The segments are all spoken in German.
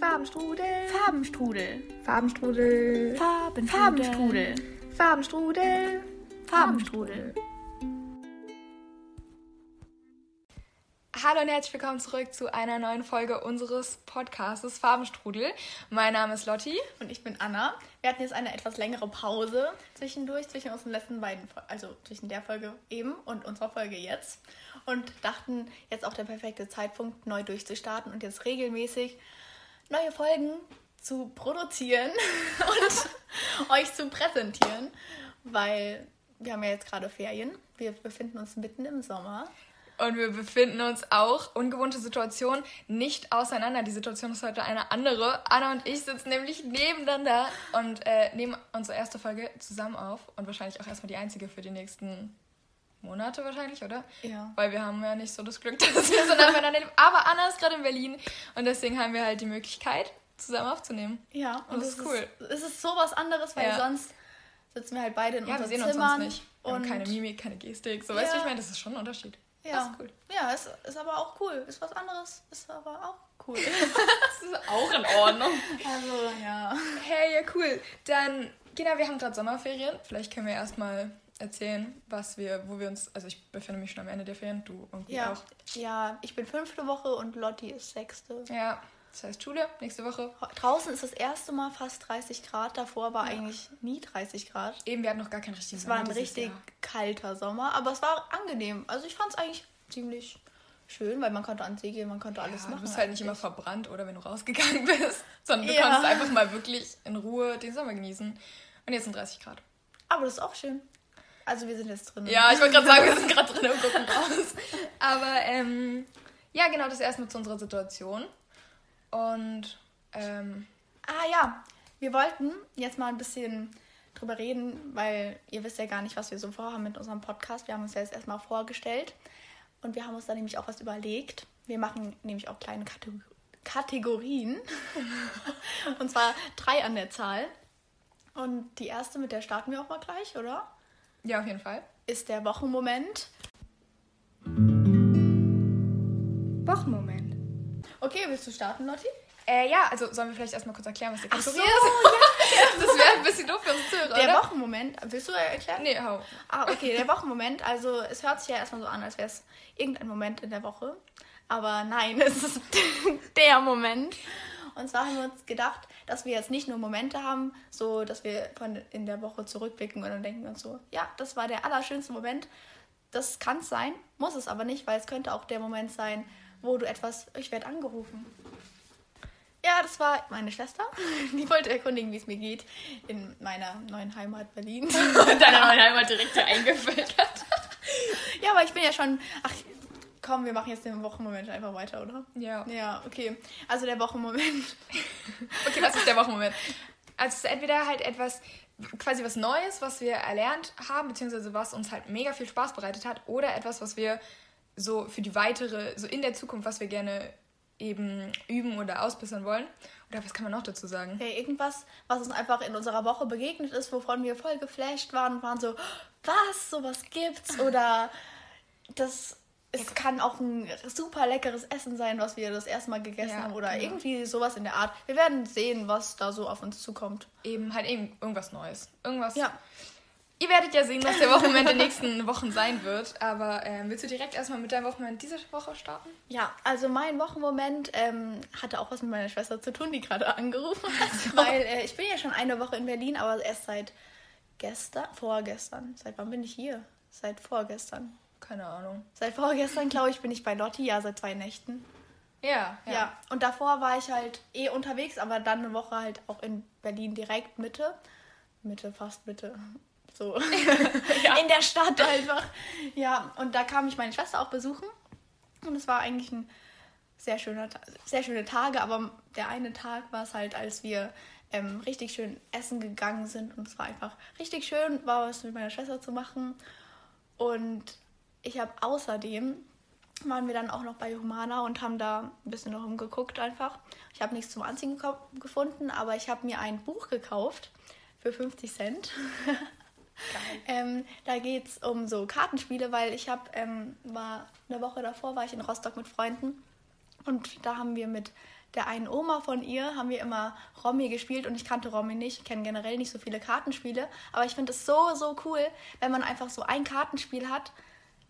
Farbenstrudel. Farbenstrudel. Farbenstrudel. Farben Farbenstrudel. Farbenstrudel. Farbenstrudel. Hallo und herzlich willkommen zurück zu einer neuen Folge unseres Podcasts Farbenstrudel. Mein Name ist Lotti. Und ich bin Anna. Wir hatten jetzt eine etwas längere Pause zwischendurch, zwischen unseren letzten beiden, also zwischen der Folge eben und unserer Folge jetzt. Und dachten, jetzt auch der perfekte Zeitpunkt, neu durchzustarten und jetzt regelmäßig neue Folgen zu produzieren und euch zu präsentieren, weil wir haben ja jetzt gerade Ferien. Wir befinden uns mitten im Sommer. Und wir befinden uns auch, ungewohnte Situation, nicht auseinander. Die Situation ist heute eine andere. Anna und ich sitzen nämlich nebeneinander und äh, nehmen unsere erste Folge zusammen auf. Und wahrscheinlich auch erstmal die einzige für die nächsten Monate wahrscheinlich, oder? Ja. Weil wir haben ja nicht so das Glück, dass wir so nah beieinander leben. Aber Anna ist gerade in Berlin und deswegen haben wir halt die Möglichkeit, zusammen aufzunehmen. Ja, Und das es ist cool. es ist so was anderes, weil Ja. sonst sitzen wir halt beide in Ja, wir unseren sehen uns Zimmern. sonst nicht. Wir und keine Mimik, keine Gestik. So, weißt du, Ja. ich meine, das ist schon ein Unterschied. Ja. Das ist cool. Ja, es ist aber auch cool. Ist was anderes, ist aber auch cool. Das ist auch in Ordnung. also, ja. Hey, ja, cool. Dann, genau, wir haben gerade Sommerferien. Vielleicht können wir erstmal erzählen, was wir, wo wir uns, also ich befinde mich schon am Ende der Ferien, du irgendwie Ja, auch. ja, ich bin fünfte Woche und Lotti ist sechste. Ja, das heißt Schule, nächste Woche. Draußen ist das erste Mal fast 30 Grad, davor war eigentlich nie 30 Grad. Eben, wir hatten noch gar keinen richtigen Es war ein richtig Jahr. kalter Sommer, aber es war angenehm. Also ich fand es eigentlich ziemlich schön, weil man konnte an See gehen, man konnte alles Ja, machen. du bist halt nicht immer eigentlich. verbrannt oder wenn du rausgegangen bist, sondern du Ja. konntest einfach mal wirklich in Ruhe den Sommer genießen. Und jetzt sind 30 Grad. Aber das ist auch schön. Also wir sind jetzt drin. Ja, ich wollte gerade sagen, wir sind gerade drin und gucken raus. Aber ähm, ja, genau, das erstmal zu unserer Situation. Und ähm, Ah ja, wir wollten jetzt mal ein bisschen drüber reden, weil ihr wisst ja gar nicht, was wir so vorhaben mit unserem Podcast. Wir haben uns ja jetzt erstmal vorgestellt und wir haben uns da nämlich auch was überlegt. Wir machen nämlich auch kleine Kategor Kategorien und zwar drei an der Zahl. Und die erste, mit der starten wir auch mal gleich, oder? Ja, auf jeden Fall. Ist der Wochenmoment. Wochenmoment. Okay, willst du starten, Lotti? Äh, ja, also sollen wir vielleicht erstmal kurz erklären, was die Ach so, Kategorie ist? Das wäre ein bisschen doof für uns Zuhörer, Der oder? Wochenmoment, willst du erklären? Nee, hau. Ah, okay, der Wochenmoment. Also es hört sich ja erstmal so an, als wäre es irgendein Moment in der Woche. Aber nein, es ist der Moment. Und zwar haben wir uns gedacht, dass wir jetzt nicht nur Momente haben, so dass wir von in der Woche zurückblicken und dann denken uns so, ja, das war der allerschönste Moment. Das kann es sein, muss es aber nicht, weil es könnte auch der Moment sein, wo du etwas, ich werde angerufen. Ja, das war meine Schwester. Die wollte erkundigen, wie es mir geht in meiner neuen Heimat Berlin. In deiner neuen Heimat direkt hier eingefüllt hat. Ja, aber ich bin ja schon. Ach, komm, wir machen jetzt den Wochenmoment einfach weiter, oder? Ja. Ja, okay. Also der Wochenmoment. Okay, was ist der Wochenmoment? Also es ist entweder halt etwas, quasi was Neues, was wir erlernt haben, beziehungsweise was uns halt mega viel Spaß bereitet hat, oder etwas, was wir so für die weitere, so in der Zukunft, was wir gerne eben üben oder ausbessern wollen. Oder was kann man noch dazu sagen? Ja, irgendwas, was uns einfach in unserer Woche begegnet ist, wovon wir voll geflasht waren und waren so, was, sowas gibt's? Oder das. Es kann auch ein super leckeres Essen sein, was wir das erste Mal gegessen Ja, haben. Oder genau. irgendwie sowas in der Art. Wir werden sehen, was da so auf uns zukommt. Eben halt eben irgendwas Neues. Irgendwas. Ja. Ihr werdet ja sehen, was der Wochenmoment der nächsten Wochen sein wird. Aber ähm, willst du direkt erstmal mit deinem Wochenmoment diese Woche starten? Ja, also mein Wochenmoment ähm, hatte auch was mit meiner Schwester zu tun, die gerade angerufen hat. Weil äh, ich bin ja schon eine Woche in Berlin, aber erst seit gestern, vorgestern. Seit wann bin ich hier? Seit vorgestern. Keine Ahnung. Seit vorgestern, glaube ich, bin ich bei Lotti, ja, seit zwei Nächten. Ja, Ja. und davor war ich halt eh unterwegs, aber dann eine Woche halt auch in Berlin direkt Mitte. Mitte, fast Mitte. So. In der Stadt einfach. Ja, und da kam ich meine Schwester auch besuchen. Und es war eigentlich ein sehr schöner, sehr schöne Tage, aber der eine Tag war es halt, als wir ähm, richtig schön essen gegangen sind und es war einfach richtig schön, war was mit meiner Schwester zu machen. Und ich habe außerdem waren wir dann auch noch bei Humana und haben da ein bisschen noch umgeguckt einfach. Ich habe nichts zum Anziehen gefunden, aber ich habe mir ein Buch gekauft für 50 Cent. ähm, da geht es um so Kartenspiele, weil ich habe, ähm, war eine Woche davor war ich in Rostock mit Freunden und da haben wir mit der einen Oma von ihr haben wir immer Romy gespielt und ich kannte Romy nicht, kenne generell nicht so viele Kartenspiele, aber ich finde es so, so cool, wenn man einfach so ein Kartenspiel hat,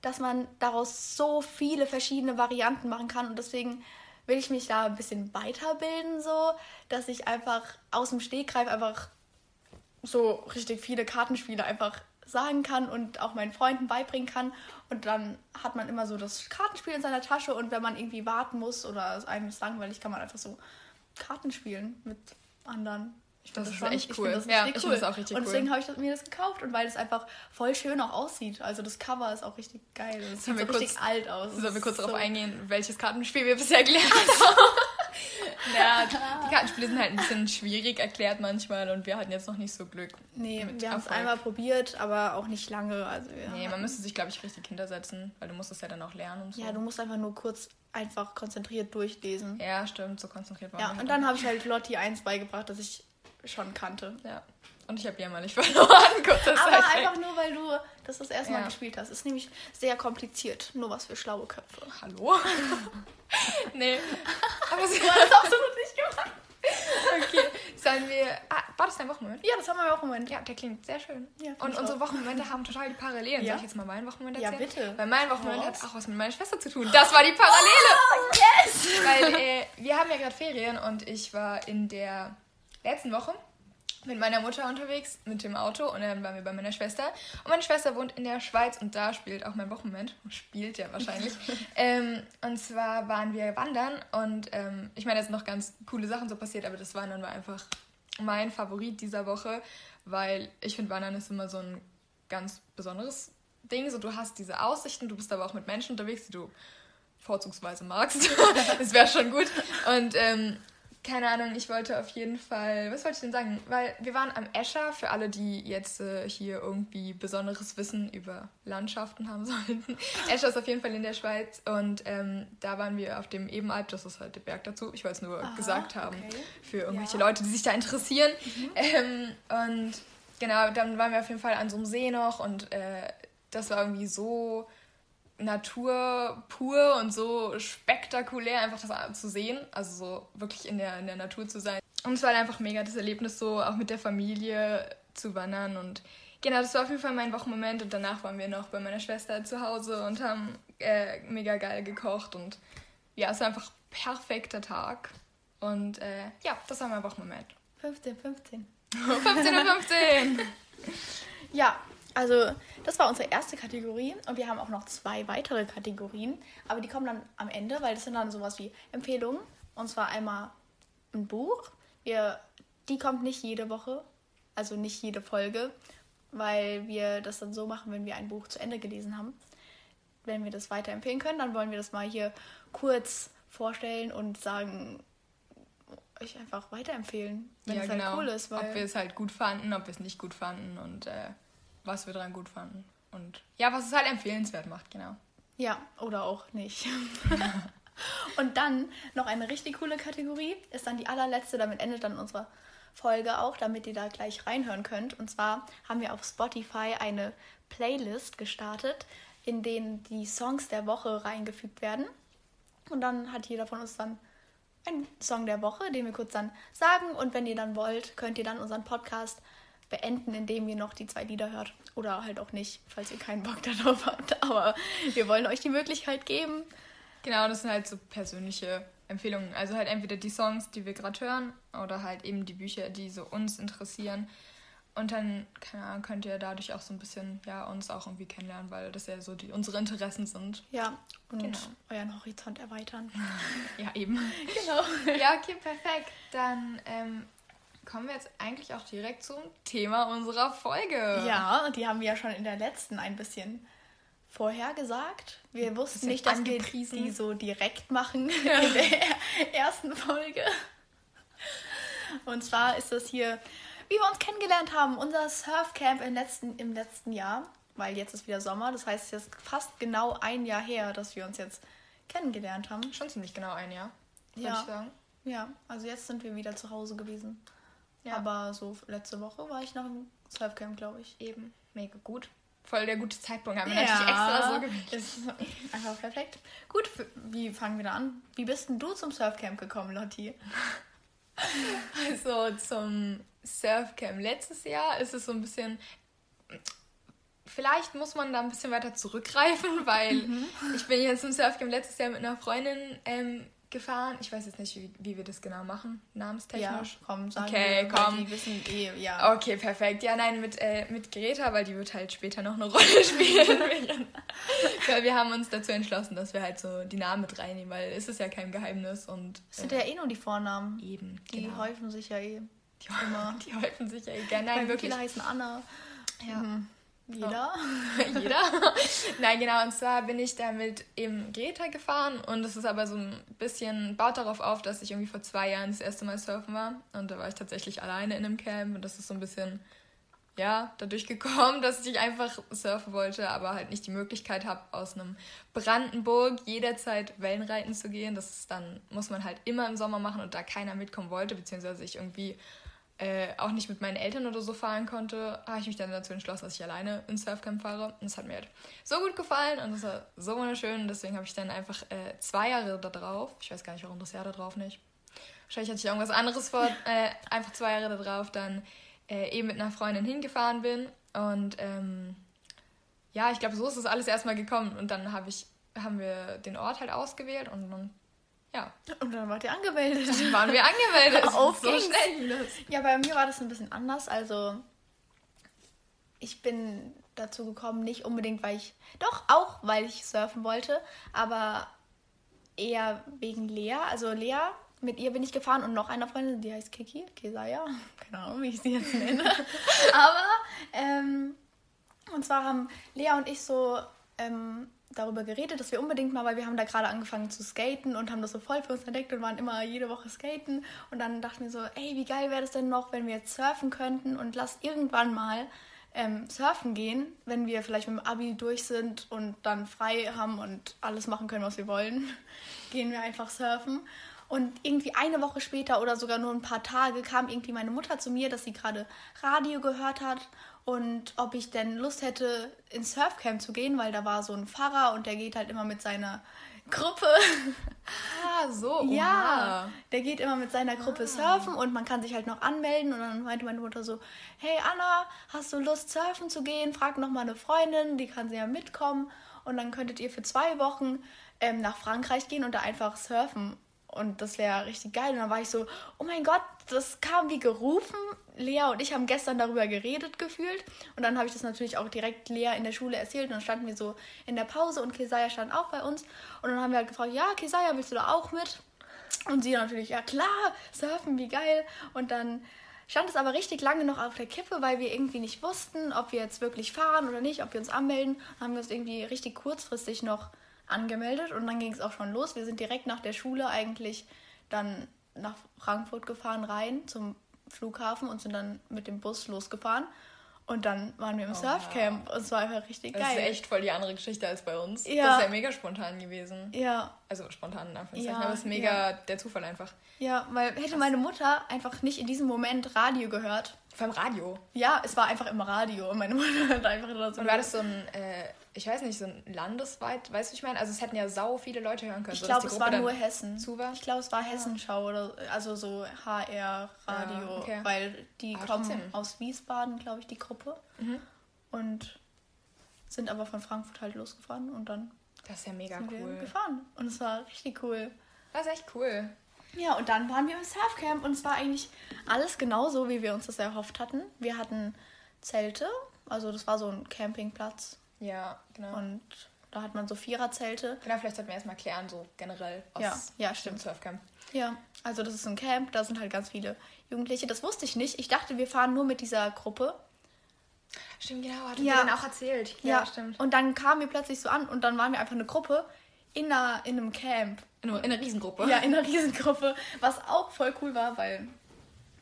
dass man daraus so viele verschiedene Varianten machen kann und deswegen will ich mich da ein bisschen weiterbilden, so, dass ich einfach aus dem Stegreif einfach so richtig viele Kartenspiele einfach sagen kann und auch meinen Freunden beibringen kann. Und dann hat man immer so das Kartenspiel in seiner Tasche und wenn man irgendwie warten muss oder es einem ist langweilig, kann man einfach so Karten spielen mit anderen. Ich das, das ist schon, echt cool. Das ja, cool. ich finde das auch richtig und deswegen habe ich mir das gekauft und weil es einfach voll schön auch aussieht. Also das Cover ist auch richtig geil. Es sieht so richtig kurz, alt aus. Sollen wir kurz so darauf eingehen, welches Kartenspiel wir bisher gelernt haben? ja, die Kartenspiele sind halt ein bisschen schwierig erklärt manchmal und wir hatten jetzt noch nicht so Glück. Nee, wir haben es einmal probiert, aber auch nicht lange. Also. Nee, man müsste sich, glaube ich, richtig hintersetzen, weil du musst es ja dann auch lernen und so. Ja, du musst einfach nur kurz einfach konzentriert durchlesen. Ja, stimmt, so konzentriert war Ja, und dann habe ich halt Lotti 1 beigebracht, dass ich schon kannte. Ja. Und ich habe jämmerlich verloren. Kurze Aber Zeit einfach nur, weil du das das erste Mal ja. gespielt hast. Ist nämlich sehr kompliziert. Nur was für schlaue Köpfe. Hallo? nee. Aber so hat das absolut nicht gemacht. Okay, sollen wir. Ah, war das dein Wochenmoment? Ja, das haben wir Wochenmoment. Ja, der klingt sehr schön. Ja, und unsere auch. Wochenmomente haben total die Parallelen. Ja. Soll ich jetzt mal meinen Wochenmoment erzählen? Ja, bitte. Weil mein Wochenmoment hat auch was mit meiner Schwester zu tun. Das war die Parallele. Oh, yes! Weil äh, wir haben ja gerade Ferien und ich war in der letzten Woche mit meiner Mutter unterwegs mit dem Auto und dann waren wir bei meiner Schwester. Und meine Schwester wohnt in der Schweiz und da spielt auch mein Wochenmoment. Spielt ja wahrscheinlich. ähm, und zwar waren wir wandern und ähm, ich meine, da sind noch ganz coole Sachen so passiert, aber das Wandern war einfach mein Favorit dieser Woche, weil ich finde, Wandern ist immer so ein ganz besonderes Ding. So, du hast diese Aussichten, du bist aber auch mit Menschen unterwegs, die du vorzugsweise magst. das wäre schon gut. Und ähm, keine Ahnung, ich wollte auf jeden Fall, was wollte ich denn sagen? Weil wir waren am Escher, für alle, die jetzt äh, hier irgendwie besonderes Wissen über Landschaften haben sollten. Escher ist auf jeden Fall in der Schweiz und ähm, da waren wir auf dem Ebenalp, das ist halt der Berg dazu, ich wollte es nur Aha, gesagt haben, okay. für irgendwelche ja. Leute, die sich da interessieren. Mhm. Ähm, und genau, dann waren wir auf jeden Fall an so einem See noch und äh, das war irgendwie so Natur pur und so spektakulär, einfach das zu sehen. Also so wirklich in der, in der Natur zu sein. Und es war einfach mega das Erlebnis, so auch mit der Familie zu wandern. Und genau, das war auf jeden Fall mein Wochenmoment. Und danach waren wir noch bei meiner Schwester zu Hause und haben äh, mega geil gekocht. Und ja, es war einfach perfekter Tag. Und äh, ja, das war mein Wochenmoment. 15, 15. 15 und 15. ja, also, das war unsere erste Kategorie und wir haben auch noch zwei weitere Kategorien, aber die kommen dann am Ende, weil das sind dann sowas wie Empfehlungen. Und zwar einmal ein Buch. Wir, die kommt nicht jede Woche, also nicht jede Folge, weil wir das dann so machen, wenn wir ein Buch zu Ende gelesen haben. Wenn wir das weiterempfehlen können, dann wollen wir das mal hier kurz vorstellen und sagen, euch einfach weiterempfehlen, wenn ja, es halt genau. cool ist. ob wir es halt gut fanden, ob wir es nicht gut fanden und äh, was wir dran gut fanden. Und ja, was es halt empfehlenswert macht, genau. Ja, oder auch nicht. und dann noch eine richtig coole Kategorie, ist dann die allerletzte, damit endet dann unsere Folge auch, damit ihr da gleich reinhören könnt. Und zwar haben wir auf Spotify eine Playlist gestartet, in denen die Songs der Woche reingefügt werden. Und dann hat jeder von uns dann einen Song der Woche, den wir kurz dann sagen. Und wenn ihr dann wollt, könnt ihr dann unseren Podcast beenden, indem ihr noch die zwei Lieder hört. Oder halt auch nicht, falls ihr keinen Bock darauf habt. Aber wir wollen euch die Möglichkeit geben. Genau, das sind halt so persönliche Empfehlungen. Also halt entweder die Songs, die wir gerade hören, oder halt eben die Bücher, die so uns interessieren. Und dann Ahnung, könnt ihr dadurch auch so ein bisschen ja, uns auch irgendwie kennenlernen, weil das ja so die, unsere Interessen sind. Ja, und genau. euren Horizont erweitern. ja, eben. Genau. Ja, okay, perfekt. Dann ähm, kommen wir jetzt eigentlich auch direkt zum Thema unserer Folge. Ja, und die haben wir ja schon in der letzten ein bisschen vorhergesagt. Wir wussten nicht, dass wir die so direkt machen ja. in der ersten Folge. Und zwar ist das hier, wie wir uns kennengelernt haben, unser Surfcamp im letzten, im letzten Jahr, weil jetzt ist wieder Sommer. Das heißt, es ist fast genau ein Jahr her, dass wir uns jetzt kennengelernt haben. Schon ziemlich genau ein Jahr, würde ja. ich sagen. Ja, also jetzt sind wir wieder zu Hause gewesen. Ja. Aber so letzte Woche war ich noch im Surfcamp, glaube ich. Eben. Mega gut. voll der gute Zeitpunkt. Haben wir ja, natürlich extra so gewählt. Ist einfach perfekt. Gut, wie fangen wir da an? Wie bist denn du zum Surfcamp gekommen, Lotti? Also zum Surfcamp letztes Jahr ist es so ein bisschen. Vielleicht muss man da ein bisschen weiter zurückgreifen, weil mhm. ich bin jetzt zum Surfcamp letztes Jahr mit einer Freundin ähm, gefahren. Ich weiß jetzt nicht, wie, wie wir das genau machen, namenstechnisch. Ja, komm, sagen okay, wir, komm. Die wissen eh, ja. Okay, perfekt. Ja, nein, mit, äh, mit Greta, weil die wird halt später noch eine Rolle spielen. weil wir haben uns dazu entschlossen, dass wir halt so die Namen mit reinnehmen, weil es ist ja kein Geheimnis und... Es sind äh, ja eh nur die Vornamen. Eben, Die genau. häufen sich ja eh. Die, immer. die häufen sich ja eh gerne. Nein, wirklich. Viele heißen Anna. Ja. Mhm. Jeder. Jeder. Nein, genau. Und zwar bin ich da mit eben Greta gefahren und es ist aber so ein bisschen, baut darauf auf, dass ich irgendwie vor zwei Jahren das erste Mal surfen war. Und da war ich tatsächlich alleine in einem Camp und das ist so ein bisschen, ja, dadurch gekommen, dass ich einfach surfen wollte, aber halt nicht die Möglichkeit habe, aus einem Brandenburg jederzeit Wellenreiten zu gehen. Das ist dann, muss man halt immer im Sommer machen und da keiner mitkommen wollte, beziehungsweise ich irgendwie äh, auch nicht mit meinen Eltern oder so fahren konnte, habe ich mich dann dazu entschlossen, dass ich alleine ins Surfcamp fahre. Und es hat mir halt so gut gefallen und es war so wunderschön. Und deswegen habe ich dann einfach äh, zwei Jahre da drauf, ich weiß gar nicht, warum das Jahr da drauf nicht. Wahrscheinlich hatte ich irgendwas anderes vor, äh, einfach zwei Jahre da drauf, dann äh, eben mit einer Freundin hingefahren bin. Und ähm, ja, ich glaube, so ist das alles erstmal gekommen. Und dann hab ich, haben wir den Ort halt ausgewählt und dann ja. Und dann wart ihr angemeldet. Dann waren wir angemeldet. Auf so schnell. Ja, bei mir war das ein bisschen anders. Also ich bin dazu gekommen, nicht unbedingt, weil ich, doch auch, weil ich surfen wollte, aber eher wegen Lea. Also Lea, mit ihr bin ich gefahren und noch einer Freundin, die heißt Kiki, Kesaya, keine Ahnung, wie ich sie jetzt nenne. aber, ähm, und zwar haben Lea und ich so ähm, darüber geredet, dass wir unbedingt mal, weil wir haben da gerade angefangen zu skaten und haben das so voll für uns entdeckt und waren immer jede Woche skaten. Und dann dachten wir so, ey, wie geil wäre das denn noch, wenn wir jetzt surfen könnten und lass irgendwann mal ähm, surfen gehen, wenn wir vielleicht mit dem Abi durch sind und dann frei haben und alles machen können, was wir wollen, gehen wir einfach surfen. Und irgendwie eine Woche später oder sogar nur ein paar Tage kam irgendwie meine Mutter zu mir, dass sie gerade Radio gehört hat und ob ich denn Lust hätte, ins Surfcamp zu gehen, weil da war so ein Pfarrer und der geht halt immer mit seiner Gruppe. Ah, so. Ja, der geht immer mit seiner Gruppe ah. surfen und man kann sich halt noch anmelden. Und dann meinte meine Mutter so: Hey Anna, hast du Lust, surfen zu gehen? Frag noch mal eine Freundin, die kann sie ja mitkommen. Und dann könntet ihr für zwei Wochen ähm, nach Frankreich gehen und da einfach surfen. Und das wäre richtig geil. Und dann war ich so, oh mein Gott, das kam wie gerufen. Lea und ich haben gestern darüber geredet gefühlt. Und dann habe ich das natürlich auch direkt Lea in der Schule erzählt. Und dann standen wir so in der Pause und Kesaya stand auch bei uns. Und dann haben wir halt gefragt, ja, Kesaya, willst du da auch mit? Und sie natürlich, ja klar, surfen, wie geil. Und dann stand es aber richtig lange noch auf der Kippe, weil wir irgendwie nicht wussten, ob wir jetzt wirklich fahren oder nicht, ob wir uns anmelden. Dann haben wir uns irgendwie richtig kurzfristig noch angemeldet und dann ging es auch schon los. Wir sind direkt nach der Schule eigentlich dann nach Frankfurt gefahren rein zum Flughafen und sind dann mit dem Bus losgefahren. Und dann waren wir im oh, Surfcamp ja. und es war einfach richtig geil. Das ist echt voll die andere Geschichte als bei uns. Ja. Das ist ja mega spontan gewesen. Ja. Also spontan in Anführungszeichen, ja, aber es ist mega ja. der Zufall einfach. Ja, weil hätte meine Mutter einfach nicht in diesem Moment Radio gehört. Vom Radio? Ja, es war einfach im Radio und meine Mutter hat einfach so. Und war das so ein äh, ich weiß nicht, so ein landesweit, weißt du, ich meine? Also es hätten ja sau viele Leute hören können. Ich glaube, es war nur Hessen. War. Ich glaube, es war Hessenschau oder also so HR-Radio, ja, okay. weil die aber kommen trotzdem. aus Wiesbaden, glaube ich, die Gruppe. Mhm. Und sind aber von Frankfurt halt losgefahren und dann. Das ist ja mega cool. gefahren. Und es war richtig cool. Das ist echt cool. Ja, und dann waren wir im Surfcamp und es war eigentlich alles genauso, wie wir uns das erhofft hatten. Wir hatten Zelte, also das war so ein Campingplatz ja, genau. Und da hat man so Viererzelte. Genau, vielleicht sollten wir erstmal klären, so generell aus ja, ja, stimmt. Surfcamp. Ja, also das ist ein Camp, da sind halt ganz viele Jugendliche. Das wusste ich nicht. Ich dachte, wir fahren nur mit dieser Gruppe. Stimmt, genau, hat ja. mir auch erzählt. Ja, ja, stimmt. Und dann kamen wir plötzlich so an und dann waren wir einfach eine Gruppe in, einer, in einem Camp. In, in einer Riesengruppe. Ja, in einer Riesengruppe. Was auch voll cool war, weil,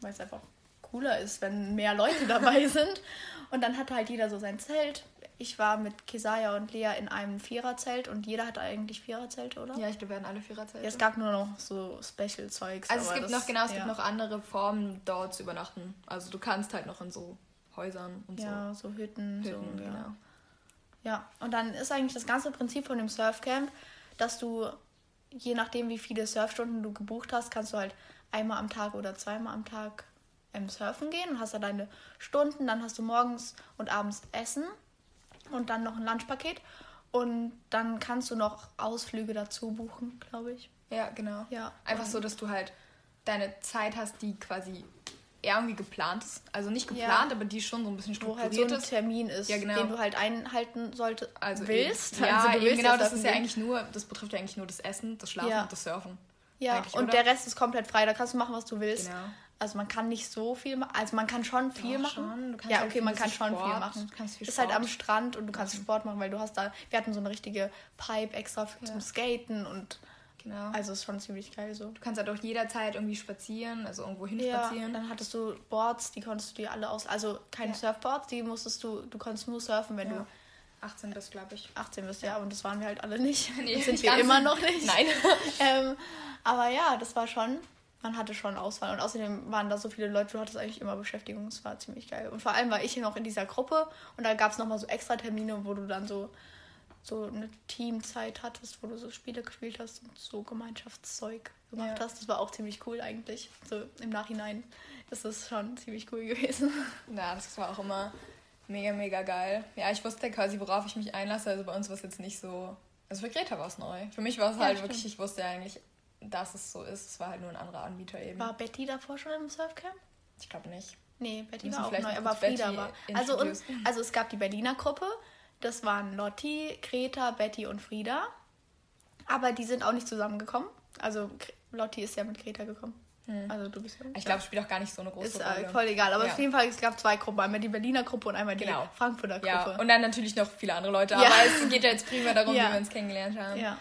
weil es einfach cooler ist, wenn mehr Leute dabei sind. Und dann hatte halt jeder so sein Zelt ich war mit Kesaya und Lea in einem Viererzelt und jeder hatte eigentlich Viererzelte, oder? Ja, ich glaube, wir hatten alle Viererzelte. Ja, es gab nur noch so Special-Zeugs. Also es gibt das, noch, genau, es ja. gibt noch andere Formen, dort zu übernachten. Also du kannst halt noch in so Häusern und ja, so. Ja, so Hütten. Hütten so, genau. Ja, und dann ist eigentlich das ganze Prinzip von dem Surfcamp, dass du, je nachdem wie viele Surfstunden du gebucht hast, kannst du halt einmal am Tag oder zweimal am Tag ähm, surfen gehen und hast da deine Stunden, dann hast du morgens und abends Essen und dann noch ein Lunchpaket und dann kannst du noch Ausflüge dazu buchen, glaube ich. Ja, genau. Ja. Einfach so, dass du halt deine Zeit hast, die quasi irgendwie geplant ist. Also nicht geplant, Ja. aber die schon so ein bisschen Wo halt strukturiert so ein ist. Termin ist, Ja, genau. den du halt einhalten solltest, Also willst. Ja, also willst genau, das surfen ist ja eigentlich nur, das betrifft ja eigentlich nur das Essen, das Schlafen Ja. und das Surfen. Ja, und oder? der Rest ist komplett frei. Da kannst du machen, was du willst. Genau. Also man kann nicht so viel machen. Also man kann schon viel Doch, machen. schon. Ja, halt okay, viel man kann so schon viel Sport, machen. du viel ist halt am Sport Strand und du kannst Sport machen, weil du hast da, wir hatten so eine richtige Pipe extra für, zum Skaten und Genau. also ist schon ziemlich geil so. du kannst halt auch jederzeit irgendwie spazieren, also irgendwo hin Ja, spazieren. dann hattest du Boards, die konntest du dir alle aus, also keine Ja. Surfboards, die musstest du, du konntest nur surfen, wenn Ja. du 18 bist, glaube ich. 18 bist, ja, und das waren wir halt alle nicht. Nee, das sind wir immer noch nicht. Nein. ähm, aber ja, das war schon, man hatte schon Auswahl. Und außerdem waren da so viele Leute, du hattest eigentlich immer Beschäftigung. Es war ziemlich geil. Und vor allem war ich hier noch in dieser Gruppe und da gab es nochmal so extra Termine, wo du dann so, so eine Teamzeit hattest, wo du so Spiele gespielt hast und so Gemeinschaftszeug gemacht Ja. hast. Das war auch ziemlich cool eigentlich. So im Nachhinein ist das schon ziemlich cool gewesen. Ja, das war auch immer mega, mega geil. Ja, ich wusste quasi, worauf ich mich einlasse. Also bei uns war es jetzt nicht so. Also für Greta war es neu. Für mich war es Ja, halt stimmt. wirklich, ich wusste ja eigentlich, dass es so ist. Es war halt nur ein anderer Anbieter eben. War Betty davor schon im Surfcamp? Ich glaube nicht. Nee, Betty war auch neu, aber Frieda war. Also, und, also es gab die Berliner Gruppe, das waren Lotti, Greta, Betty und Frieda. Aber die sind auch nicht zusammengekommen. Also Lotti ist ja mit Greta gekommen. Also du bist ja. Ich glaube, es spielt auch gar nicht so eine große ist Rolle. äh, voll egal. Aber Ja. auf jeden Fall, es gab zwei Gruppen. Einmal die Berliner Gruppe und einmal die Genau. Frankfurter Gruppe. Ja, und dann natürlich noch viele andere Leute. Ja. Aber es geht ja jetzt primär darum, wie wir uns kennengelernt haben. Ja.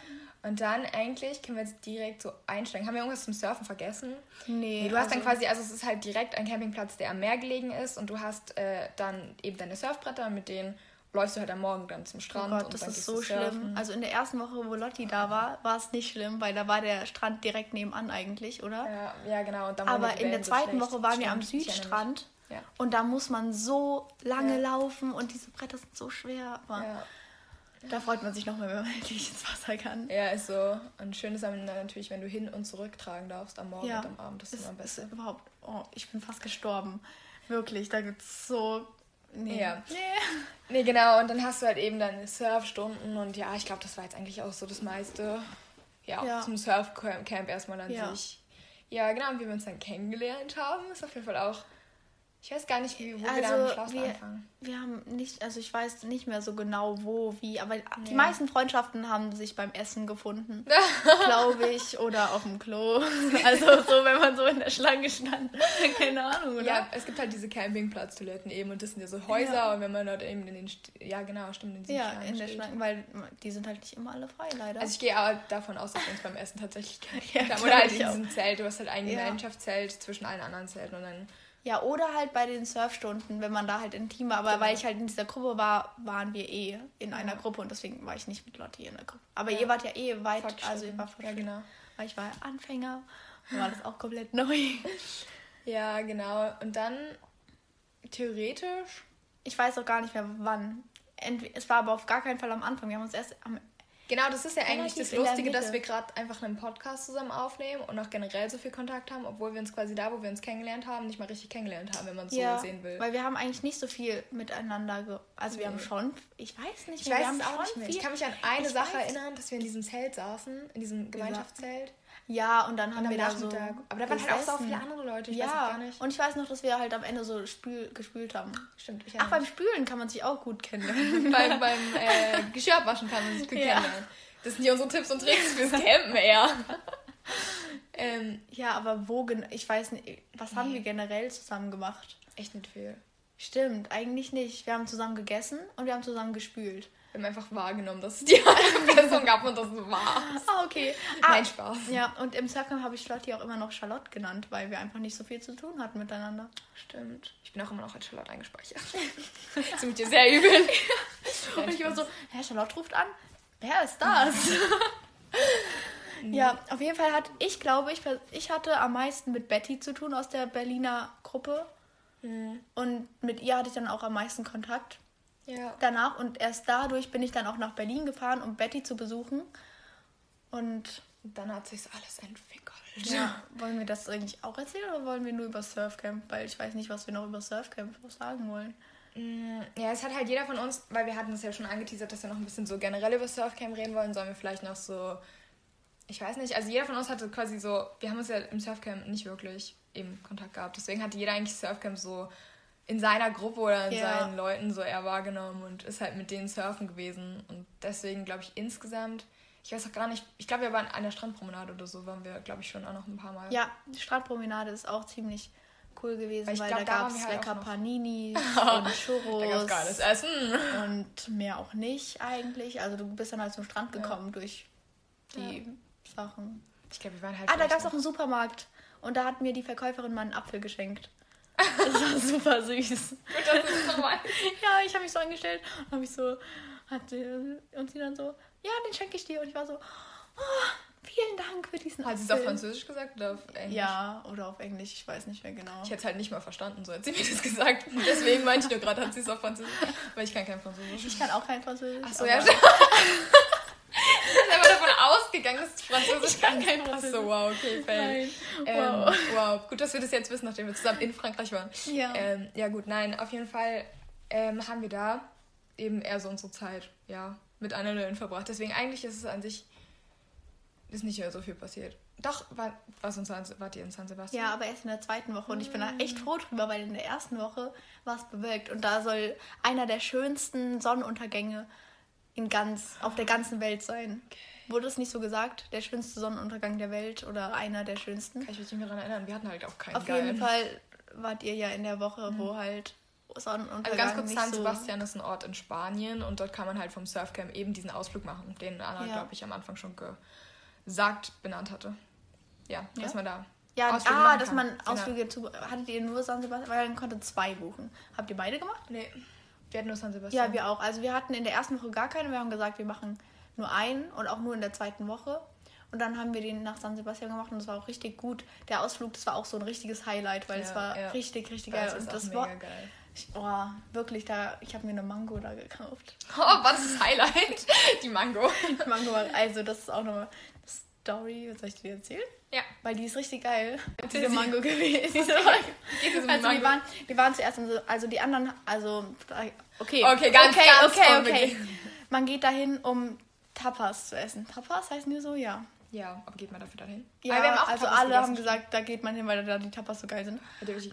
Und dann eigentlich können wir jetzt direkt so einsteigen. Haben wir irgendwas zum Surfen vergessen? Nee, Nee, du hast dann also- quasi, also es ist halt direkt ein Campingplatz, der am Meer gelegen ist und du hast äh, dann eben deine Surfbretter, mit denen läufst du halt am Morgen dann zum Oh Strand. Gott, und das dann ist so surfen. schlimm. Also in der ersten Woche, wo Lotti da war, war es nicht schlimm, weil da war der Strand direkt nebenan eigentlich, oder? Ja, ja, genau. Aber die in der so zweiten schlecht. Woche waren wir am Stimmt, ich erinnere Südstrand. Ja. und da muss man so lange Ja. laufen und diese Bretter sind so schwer. Aber Ja. Da freut man sich noch mehr, wenn man endlich ins Wasser kann. ja, ist so. Und schön ist dann natürlich, wenn du hin und zurück tragen darfst am Morgen Ja. und am Abend. Das ist, immer am ist besten. überhaupt. Oh, ich bin fast gestorben. Wirklich, da gibt es so. Nee. Ja. Nee. Nee, genau. Und dann hast du halt eben deine Surfstunden und ja, ich glaube, das war jetzt eigentlich auch so das meiste. Ja, Ja. zum Surfcamp erstmal an Ja. sich. Ja, genau. Und wie wir uns dann kennengelernt haben, ist auf jeden Fall auch. Ich weiß gar nicht, wie, wo wir da am Also, Schloss wir, anfangen. wir haben nicht, also ich weiß nicht mehr so genau wo, wie, aber die Ja. meisten Freundschaften haben sich beim Essen gefunden, glaube ich, oder auf dem Klo. Also so, wenn man so in der Schlange stand. Keine Ahnung, oder? Ja, es gibt halt diese Campingplatztoiletten eben und das sind ja so Häuser Ja. und wenn man dort eben in den. St ja, genau, stimmt, in diesen Ja, Schlangen in der. Schlange, weil die sind halt nicht immer alle frei, leider. Also ich gehe aber davon aus, dass wir uns beim Essen tatsächlich Ja, haben. glaub Oder halt in auch. diesem Zelt. Du hast halt ein Ja. Gemeinschaftszelt zwischen allen anderen Zelten und dann. Ja, oder halt bei den Surfstunden, wenn man da halt intim war. Aber Genau. weil ich halt in dieser Gruppe war, waren wir eh in einer Gruppe und deswegen war ich nicht mit Lotti in der Gruppe. Aber Ja. ihr wart ja eh weit, also Fortgeschritten. ihr war Ja, genau. Weil ich war ja Anfänger und war das auch komplett neu. Ja, genau. Und dann theoretisch. Ich weiß auch gar nicht mehr wann. Entwe es war aber auf gar keinen Fall am Anfang. Wir haben uns erst am. Genau, das ist ja eigentlich das Lustige, dass wir gerade einfach einen Podcast zusammen aufnehmen und auch generell so viel Kontakt haben, obwohl wir uns quasi da, wo wir uns kennengelernt haben, nicht mal richtig kennengelernt haben, wenn man es so sehen will. weil wir haben eigentlich nicht so viel miteinander. Ge also wir haben Nee. schon. Ich weiß nicht Ich mehr. weiß wir haben es auch nicht mehr. Ich kann mich an eine Ich Sache weiß. erinnern, dass wir in diesem Zelt saßen, in diesem Gemeinschaftszelt. ja, und dann haben Und wir da so. Aber da waren halt auch so viele andere Leute. Ich weiß ja, gar nicht. und ich weiß noch, dass wir halt am Ende so spül gespült haben. Stimmt, ich Ach, beim Spülen kann man sich auch gut kennenlernen. beim, beim äh, Geschirrabwaschen kann man sich gut Ja. kennenlernen. Das sind hier unsere Tipps und Tricks fürs Campen eher. ähm, ja, aber wo genau? Ich weiß nicht. Was haben Nee. wir generell zusammen gemacht? echt nicht viel. Stimmt, eigentlich nicht. Wir haben zusammen gegessen und wir haben zusammen gespült. Wir haben einfach wahrgenommen, dass es die andere Person gab und das war. Ah, okay. Nein, Spaß. Ja, und im Surfcamp habe ich Lotti auch immer noch Charlotte genannt, weil wir einfach nicht so viel zu tun hatten miteinander. Stimmt. Ich bin auch immer noch als Charlotte eingespeichert. das ist dir sehr übel. Und ich war so, hä, Charlotte ruft an? Wer ist das? ja, auf jeden Fall hat, ich glaube, ich, ich hatte am meisten mit Betty zu tun aus der Berliner Gruppe. Und mit ihr hatte ich dann auch am meisten Kontakt. Ja. danach und erst dadurch bin ich dann auch nach Berlin gefahren, um Betty zu besuchen. Und Dann hat sich alles entwickelt. ja, wollen wir das eigentlich auch erzählen oder wollen wir nur über Surfcamp? Weil ich weiß nicht, was wir noch über Surfcamp sagen wollen. Mm, Ja, es hat halt jeder von uns, weil wir hatten es ja schon angeteasert, dass wir noch ein bisschen so generell über Surfcamp reden wollen, sollen wir vielleicht noch so, ich weiß nicht, also jeder von uns hatte quasi so, wir haben uns ja im Surfcamp nicht wirklich eben Kontakt gehabt, deswegen hatte jeder eigentlich Surfcamp so in seiner Gruppe oder in Ja. seinen Leuten so eher wahrgenommen und ist halt mit denen surfen gewesen und deswegen glaube ich insgesamt, ich weiß auch gar nicht, ich glaube wir waren an der Strandpromenade oder so, waren wir glaube ich schon auch noch ein paar Mal. Ja, die Strandpromenade ist auch ziemlich cool gewesen, Weil weil, ich glaub, da da gab es halt lecker. Panini und Churros. Da gab's geiles Essen. Und mehr auch nicht eigentlich. Also du bist dann halt zum Strand gekommen durch die Sachen. Ich glaube, wir waren halt Ah, da gab es auch einen Supermarkt. Und da hat mir die Verkäuferin mal einen Apfel geschenkt. Das war super süß. noch- Das ist nochmal. Ja, ich habe mich so angestellt und habe ich so, hat sie, und sie dann so, ja, den schenke ich dir. Und ich war so, oh, vielen Dank für diesen Hat sie es auf Französisch gesagt oder auf Englisch? Ja, oder auf Englisch, ich weiß nicht mehr genau. Ich hätte es halt nicht mal verstanden, so hat sie mir das gesagt. Deswegen meinte ich nur gerade, hat sie es auf Französisch. Weil ich kann kein Französisch. Ich kann auch kein Französisch. Achso, ja, dass du Französisch Ich kann kein Französisch. Achso, wow, okay, fail. Ähm, Wow. wow, gut, dass wir das jetzt wissen, nachdem wir zusammen in Frankreich waren. Ja. Ähm, ja, gut, nein, auf jeden Fall ähm, haben wir da eben eher so unsere Zeit, ja, mit anderen verbracht. Deswegen eigentlich ist es an sich ist nicht mehr so viel passiert. Doch, war, war's in San, wart ihr in San Sebastian? Ja, aber erst in der zweiten Woche und ich bin da echt froh drüber, weil in der ersten Woche war es bewölkt und da soll einer der schönsten Sonnenuntergänge in ganz, auf der ganzen Welt sein. Wurde es nicht so gesagt? Der schönste Sonnenuntergang der Welt oder einer der schönsten? Kann ich mich nicht mehr daran erinnern. Wir hatten halt auch keinen Auf geilen. jeden Fall wart ihr ja in der Woche, wo halt Sonnenuntergang Also ganz kurz, San so... Sebastian ist ein Ort in Spanien und dort kann man halt vom Surfcamp eben diesen Ausflug machen, den Anna, Ja. glaube ich, am Anfang schon gesagt, benannt hatte. Ja, Ja? dass man da Ja, Ausflüge ah, dass man Genau. Ausflüge zu... Hattet ihr nur San Sebastian? Weil man konnte zwei buchen. Habt ihr beide gemacht? Nee, wir hatten nur San Sebastian. Ja, wir auch. Also wir hatten in der ersten Woche gar keine. Wir haben gesagt, wir machen nur einen und auch nur in der zweiten Woche. Und dann haben wir den nach San Sebastian gemacht und das war auch richtig gut. Der Ausflug, das war auch so ein richtiges Highlight, weil Ja, es war ja. richtig, richtig geil. Und das war, geil. ich, oh, wirklich, da, ich habe mir eine Mango da gekauft. Oh, was ist das Highlight? Die Mango. Die Mango also das ist auch noch eine Story, soll ich dir erzählen? Ja. Weil die ist richtig geil. Diese. Mango gewesen. Diese Mango. Also Mango? waren, die waren zuerst, so, also die anderen, also okay, Okay, ganz, okay, ganz okay, okay. Man geht dahin, um Tapas zu essen. Tapas heißen die so, ja. Ja, aber geht man dafür dann hin? Ja, Weil wir haben auch also Tapas alle haben gesagt, da geht man hin, weil da die Tapas so geil sind.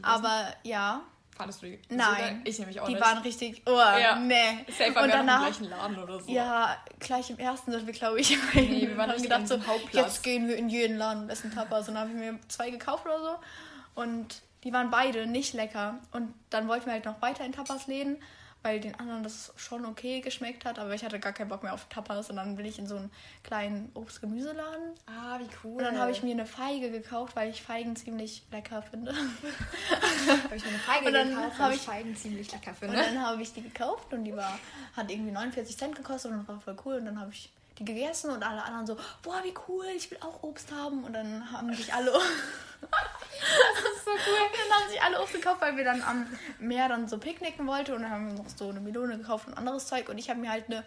Aber ja, Fandest du die nein. Ich nämlich auch die nicht. waren richtig, oh, Ja. nee. Safe Und auch im danach, gleichen Laden oder so. ja, gleich im ersten sind wir, glaube ich, Nee, wir waren haben gedacht so, Hauptplatz. jetzt gehen wir in jeden Laden und essen Tapas. Und dann habe ich mir zwei gekauft oder so. Und die waren beide nicht lecker. Und dann wollten wir halt noch weiter in Tapas-Läden, weil den anderen das schon okay geschmeckt hat. Aber ich hatte gar keinen Bock mehr auf Tapas. Und dann bin ich in so einen kleinen Obst-Gemüseladen. Ah, wie cool. Und dann habe ich mir eine Feige gekauft, weil ich Feigen ziemlich lecker finde. Hab ich mir eine Feige Und dann gekauft, weil ich- Feigen ziemlich lecker Und finde. dann habe ich die gekauft und die war, hat irgendwie 49 Cent gekostet und war voll cool. Und dann habe ich die gegessen und alle anderen so, boah, wie cool, ich will auch Obst haben. Und dann haben sich alle, Das ist so cool. dann haben sich alle Obst gekauft, weil wir dann am Meer dann so picknicken wollten. Und dann haben wir noch so eine Melone gekauft und anderes Zeug. Und ich habe mir halt eine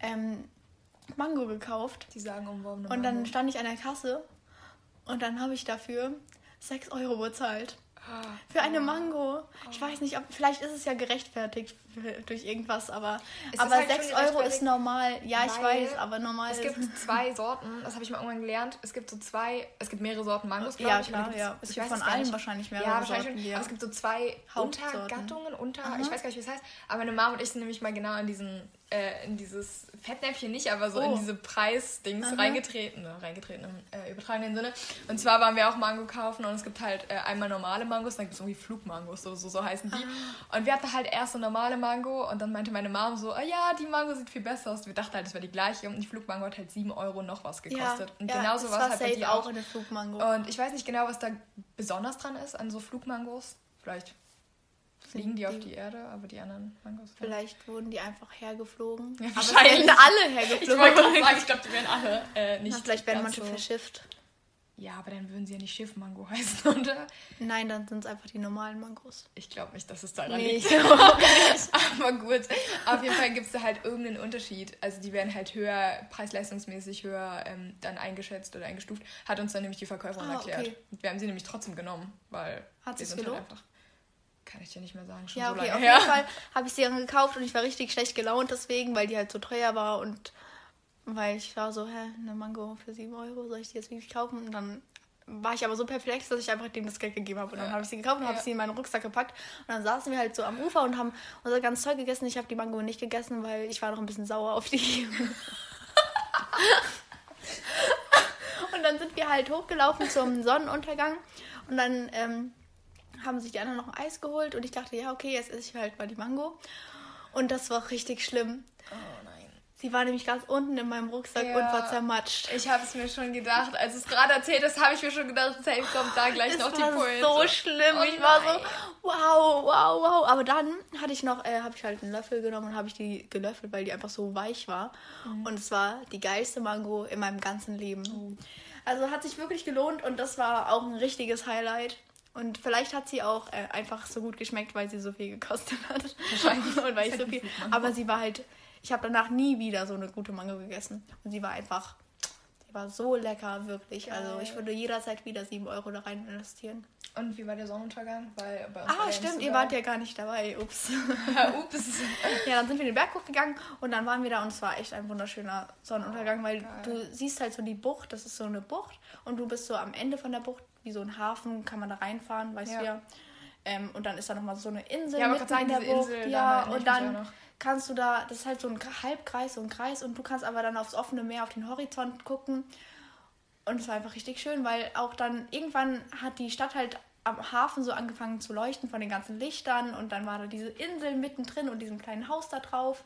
ähm, Mango gekauft. Die sagen umworbene Und dann Mango. stand ich an der Kasse und dann habe ich dafür 6 Euro bezahlt. Ah. Für eine Mango. Ich weiß nicht, ob vielleicht ist es ja gerechtfertigt für- durch irgendwas, aber, Es aber halt schon 6 Euro ist normal. Ja, ich weiß, aber normal Es ist gibt zwei Sorten, das habe ich mal irgendwann gelernt. Es gibt so zwei, es gibt mehrere Sorten Mangos, Ja, glaube ich. klar, ja. Es ich gibt weiß von es allen wahrscheinlich mehrere Ja, wahrscheinlich Sorten, schon. ja. Aber es gibt so zwei. Untergattungen, unter, Aha. ich weiß gar nicht, wie es heißt. Aber meine Mom und ich sind nämlich mal genau in diesen, äh, in dieses Fettnäpfchen nicht, aber so in Oh. diese Preisdings Aha. reingetreten, ne, reingetreten im äh, übertragenen Sinne. Und zwar waren wir auch Mango kaufen und es gibt halt äh, einmal normale Mangos, dann gibt es irgendwie Flugmangos, so, so, so heißen die. Ah. Und wir hatten halt erst so normale Mango und dann meinte meine Mom so, ah ja, die Mango sieht viel besser aus. Wir dachten halt, das wäre die gleiche und die Flugmango hat halt 7 Euro noch was ja, gekostet. und ja, genauso es war es halt bei dir auch auch. eine Flugmango. Und ich weiß nicht genau, was da besonders dran ist an so Flugmangos. Vielleicht fliegen die auf die Erde, aber die anderen Mangos. Vielleicht wurden die einfach hergeflogen. Ja, aber wahrscheinlich. werden alle Ich hergeflogen. wollte gerade sagen, ich glaube, die werden alle äh, nicht. Na, vielleicht werden manche so. verschifft. Ja, aber dann würden sie ja nicht Schiffmango heißen, oder? Nein, dann sind es einfach die normalen Mangos. Ich glaube nicht, dass es daran Nee, liegt. ich aber gut, auf jeden Fall gibt es da halt irgendeinen Unterschied. Also die werden halt höher, preis-leistungsmäßig höher ähm, dann eingeschätzt oder eingestuft. Hat uns dann nämlich die Verkäuferin Ah, erklärt. okay. Wir haben sie nämlich trotzdem genommen, weil Hat sich's sind halt einfach... Kann ich dir nicht mehr sagen, schon Ja, so okay, lange auf her. jeden Fall habe ich sie dann gekauft und ich war richtig schlecht gelaunt deswegen, weil die halt so teuer war und weil ich war so, hä, eine Mango für 7 Euro, soll ich die jetzt wirklich kaufen? Und dann war ich aber so perplex, dass ich einfach dem das Geld gegeben habe. Und dann Ja. habe ich sie gekauft und habe Ja. sie in meinen Rucksack gepackt. Und dann saßen wir halt so am Ufer und haben unser ganzes Zeug gegessen. Ich habe die Mango nicht gegessen, weil ich war noch ein bisschen sauer auf die. und dann sind wir halt hochgelaufen zum Sonnenuntergang. Und dann ähm, haben sich die anderen noch ein Eis geholt. Und ich dachte, ja, okay, jetzt esse ich halt mal die Mango. Und das war richtig schlimm. Oh nein. Sie war nämlich ganz unten in meinem Rucksack Ja. und war zermatscht. Ich habe es mir schon gedacht, als es gerade erzählt hast, habe ich mir schon gedacht, safe kommt da gleich Es noch die war Pointe. so schlimm. Oh ich war so, wow, wow, wow. Aber dann hatte ich noch, äh, habe ich halt einen Löffel genommen und habe ich die gelöffelt, weil die einfach so weich war. Mhm. Und es war die geilste Mango in meinem ganzen Leben. Oh. Also hat sich wirklich gelohnt und das war auch ein richtiges Highlight. Und vielleicht hat sie auch äh, einfach so gut geschmeckt, weil sie so viel gekostet hat. Wahrscheinlich. und weil ich so viel. Aber sie war halt, ich habe danach nie wieder so eine gute Mango gegessen. Und sie war einfach, die war so lecker, wirklich. Also Geil. ich würde jederzeit wieder 7 Euro da rein investieren. Und wie war der Sonnenuntergang? Weil bei uns Ah, stimmt, ihr wart ja gar nicht dabei. Ups. Ups. ja, dann sind wir den Berg hochgegangen und dann waren wir da und es war echt ein wunderschöner Sonnenuntergang, weil Geil. du siehst halt so die Bucht, das ist so eine Bucht und du bist so am Ende von der Bucht, wie so ein Hafen, kann man da reinfahren, weißt Ja. du ja. Ähm, und dann ist da nochmal so eine Insel Ja, aber mitten sagen, in der Bucht. Insel, da ja, erinnere ich und dann kannst du da, das ist halt so ein Halbkreis, so ein Kreis und du kannst aber dann aufs offene Meer, auf den Horizont gucken. Und es war einfach richtig schön, weil auch dann irgendwann hat die Stadt halt am Hafen so angefangen zu leuchten von den ganzen Lichtern und dann war da diese Insel mittendrin und diesem kleinen Haus da drauf.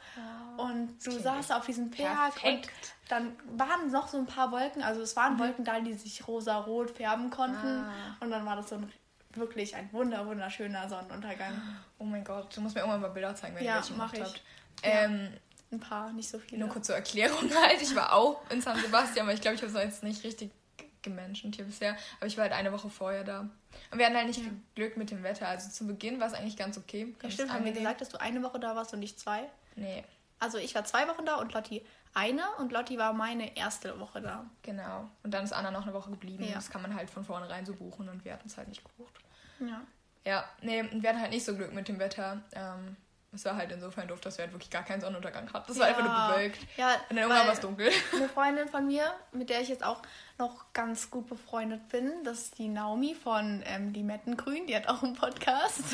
und du saßt auf diesem Berg perfekt. und dann waren noch so ein paar Wolken, also es waren Wolken da, die sich rosa-rot färben konnten. Ah. Und dann war das so ein wirklich ein wunder wunderschöner Sonnenuntergang. Oh mein Gott, du musst mir irgendwann mal Bilder zeigen, wenn Ja, ihr welche mach gemacht ich. habt. Ähm, Ein paar, nicht so viele. Nur kurz zur Erklärung halt. Ich war auch in San Sebastian, aber ich glaube, ich habe es jetzt nicht richtig gemenschent hier bisher. Aber ich war halt eine Woche vorher da. Und wir hatten halt nicht viel Glück mit dem Wetter. Also zu Beginn war es eigentlich ganz okay. Ja, Ganz stimmt, haben wir gesagt, dass du eine Woche da warst und nicht zwei? Nee, Also ich war zwei Wochen da und Lotti eine und Lotti war meine erste Woche da. genau. Und dann ist Anna noch eine Woche geblieben. Ja. Das kann man halt von vornherein so buchen und wir hatten es halt nicht gebucht. Ja. Ja, nee, wir hatten halt nicht so Glück mit dem Wetter. Ähm, es war halt insofern doof, dass wir halt wirklich gar keinen Sonnenuntergang hatten. Das war einfach nur bewölkt. Ja, Und dann irgendwann war es dunkel. Eine Freundin von mir, mit der ich jetzt auch noch ganz gut befreundet bin, das ist die Naomi von ähm, Limettengrün, die hat auch einen Podcast.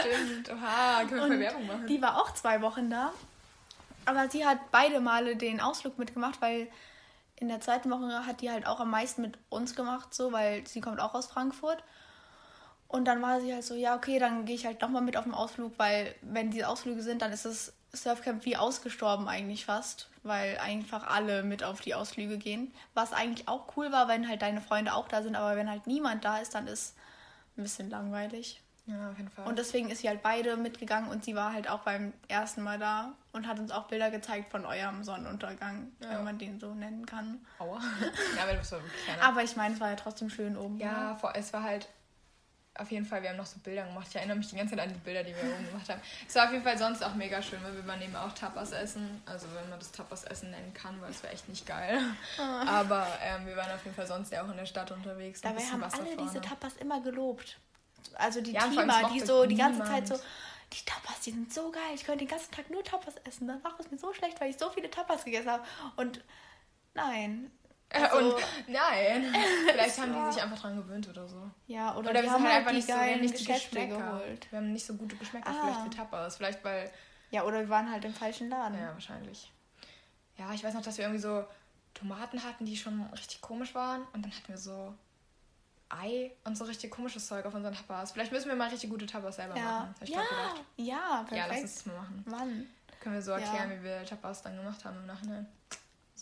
Stimmt, oha, können wir Und Werbung machen. Die war auch zwei Wochen da. Aber sie hat beide Male den Ausflug mitgemacht, weil in der zweiten Woche hat die halt auch am meisten mit uns gemacht, so, weil sie kommt auch aus Frankfurt. Und dann war sie halt so, ja, okay, dann gehe ich halt nochmal mit auf den Ausflug, weil wenn diese Ausflüge sind, dann ist das Surfcamp wie ausgestorben eigentlich fast, weil einfach alle mit auf die Ausflüge gehen. Was eigentlich auch cool war, wenn halt deine Freunde auch da sind, aber wenn halt niemand da ist, dann ist ein bisschen langweilig. ja, auf jeden Fall. Und deswegen ist sie halt beide mitgegangen und sie war halt auch beim ersten Mal da und hat uns auch Bilder gezeigt von eurem Sonnenuntergang, Ja. wenn man den so nennen kann. Aua. ja, aber das war wirklich. Aber ich meine, es war ja trotzdem schön oben. Ja, vor, es war halt auf jeden Fall, wir haben noch so Bilder gemacht. Ich erinnere mich die ganze Zeit an die Bilder, die wir oben gemacht haben. Es war auf jeden Fall sonst auch mega schön, weil wir waren eben auch Tapas essen. Also wenn man das Tapas essen nennen kann, weil es war echt nicht geil. Aber ähm, wir waren auf jeden Fall sonst ja auch in der Stadt unterwegs. Dabei haben Wasser alle diese vorne. Tapas immer gelobt. Also die Ja, Teamer, die so die ganze niemand. Zeit so, die Tapas, die sind so geil. Ich könnte den ganzen Tag nur Tapas essen. Dann war es mir so schlecht, weil ich so viele Tapas gegessen habe. Und nein. Also- und nein, vielleicht haben die sich einfach dran gewöhnt oder so. Ja, oder, Oder wir haben halt halt einfach nicht so, nicht die Geschmäcker. geholt. Wir haben nicht so gute Geschmäcker Ah. vielleicht für Tapas. Vielleicht weil Ja, oder wir waren halt im falschen Laden. Ja, wahrscheinlich. Ja, ich weiß noch, dass wir irgendwie so Tomaten hatten, die schon richtig komisch waren. Und dann hatten wir so Ei und so richtig komisches Zeug auf unseren Tapas. Vielleicht müssen wir mal richtig gute Tapas selber Ja, machen. Hab ich ja, gedacht. ja, Ja, lass perfekt. uns das mal machen. Mann. Können wir so Ja. erklären, wie wir Tapas dann gemacht haben im Nachhinein.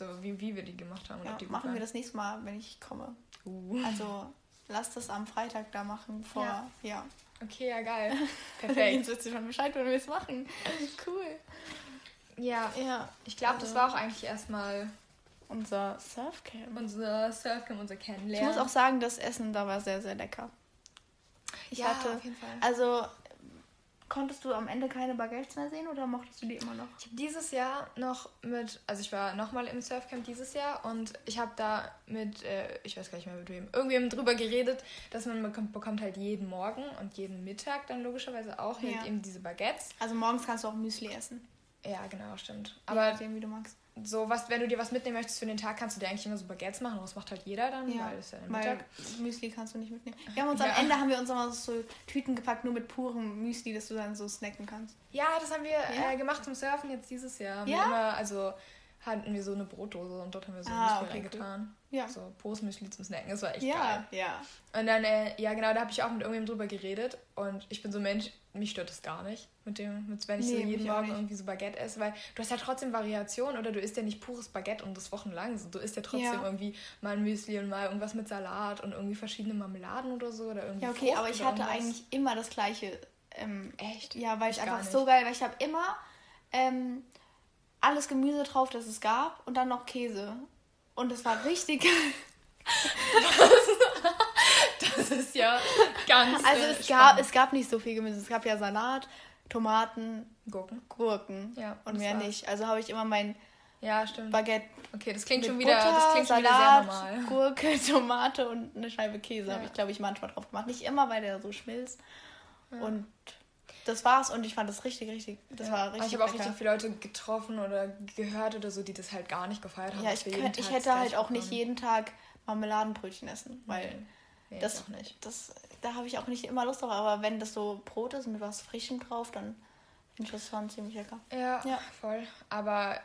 So, wie, wie wir die gemacht haben. Ja, machen wir waren. das nächste Mal, wenn ich komme. Uh. Also lass das am Freitag da machen. Vor, Ja. ja. Okay, ja, geil. Jetzt Perfekt. wisst ihr schon Bescheid, wenn wir es machen. Cool. ja, Ja. ich glaube, das Also- war auch eigentlich erstmal unser Surfcamp. Unser Surfcamp, unser Kennenlernen. Ich muss auch sagen, das Essen da war sehr, sehr lecker. Ich ja, hatte, auf jeden Fall. Also konntest du am Ende keine Baguettes mehr sehen oder mochtest du die immer noch? Ich habe dieses Jahr noch mit, also ich war nochmal im Surfcamp dieses Jahr und ich habe da mit, äh, ich weiß gar nicht mehr mit wem, irgendwem drüber geredet, dass man bekommt, bekommt halt jeden Morgen und jeden Mittag dann logischerweise auch ja. eben diese Baguettes. Also morgens kannst du auch Müsli essen. Ja, genau, stimmt. Aber ja, wie du magst so was, wenn du dir was mitnehmen möchtest für den Tag, kannst du dir eigentlich immer so Baguettes machen. Und das macht halt jeder dann, ja, weil ist ja Mittag. Müsli kannst du nicht mitnehmen. Wir haben uns ja. am Ende haben wir uns immer so Tüten gepackt, nur mit purem Müsli, dass du dann so snacken kannst. Ja, das haben wir ja. äh, gemacht zum Surfen jetzt dieses Jahr. Ja? immer, also hatten wir so eine Brotdose und dort haben wir so ah, Müsli okay, reingetan. Cool. Ja. So Postmüsli zum Snacken, das war echt ja, geil. Ja, Und dann, äh, ja genau, da habe ich auch mit irgendjemandem drüber geredet und ich bin so Mensch, mich stört das gar nicht, mit dem, mit, wenn ich nee, so jeden Morgen irgendwie so Baguette esse, weil du hast ja trotzdem Variation oder du isst ja nicht pures Baguette und das wochenlang. Du isst ja trotzdem ja. irgendwie mal ein Müsli und mal irgendwas mit Salat und irgendwie verschiedene Marmeladen oder so oder irgendwie. Ja, okay, Frucht aber ich hatte irgendwas. eigentlich immer das gleiche. Ähm, Echt? Ja, weil ich, ich einfach so geil, weil ich habe immer ähm, alles Gemüse drauf, das es gab und dann noch Käse. Und es war richtig geil. das ist ja ganz. Also es gab, es gab nicht so viel Gemüse. Es gab ja Salat, Tomaten, Gurken. Gurken. Ja, und mehr war's. nicht. Also habe ich immer mein ja, stimmt. Baguette. Okay, das klingt schon wieder, Butter, das klingt Salat, schon wieder sehr normal. Gurke, Tomate und eine Scheibe Käse ja. habe ich, glaube ich, manchmal drauf gemacht. Nicht immer, weil der so schmilzt. Ja. Und das war's und ich fand das richtig, richtig, das ja. war richtig. ich habe auch richtig viele Leute getroffen oder gehört oder so, die das halt gar nicht gefeiert haben. Ja, ich, könnt, ich hätte halt auch nicht jeden Tag Marmeladenbrötchen essen, weil nee, das, nicht. das, da habe ich auch nicht immer Lust drauf. Aber wenn das so Brot ist mit was Frischem drauf, dann finde ich das schon ziemlich lecker. Ja, ja, voll. Aber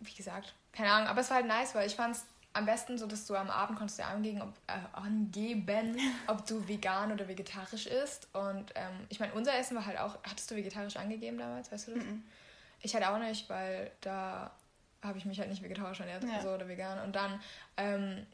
wie gesagt, keine Ahnung. Aber es war halt nice, weil ich fand es am besten so, dass du am Abend konntest du angeben, ob, äh, angeben, ob du vegan oder vegetarisch isst. Und ähm, ich meine, unser Essen war halt auch, hattest du vegetarisch angegeben damals, weißt du das? Mm -mm. Ich halt auch nicht, weil da habe ich mich halt nicht vegetarisch ernährt ja. so, oder vegan. Und dann ähm,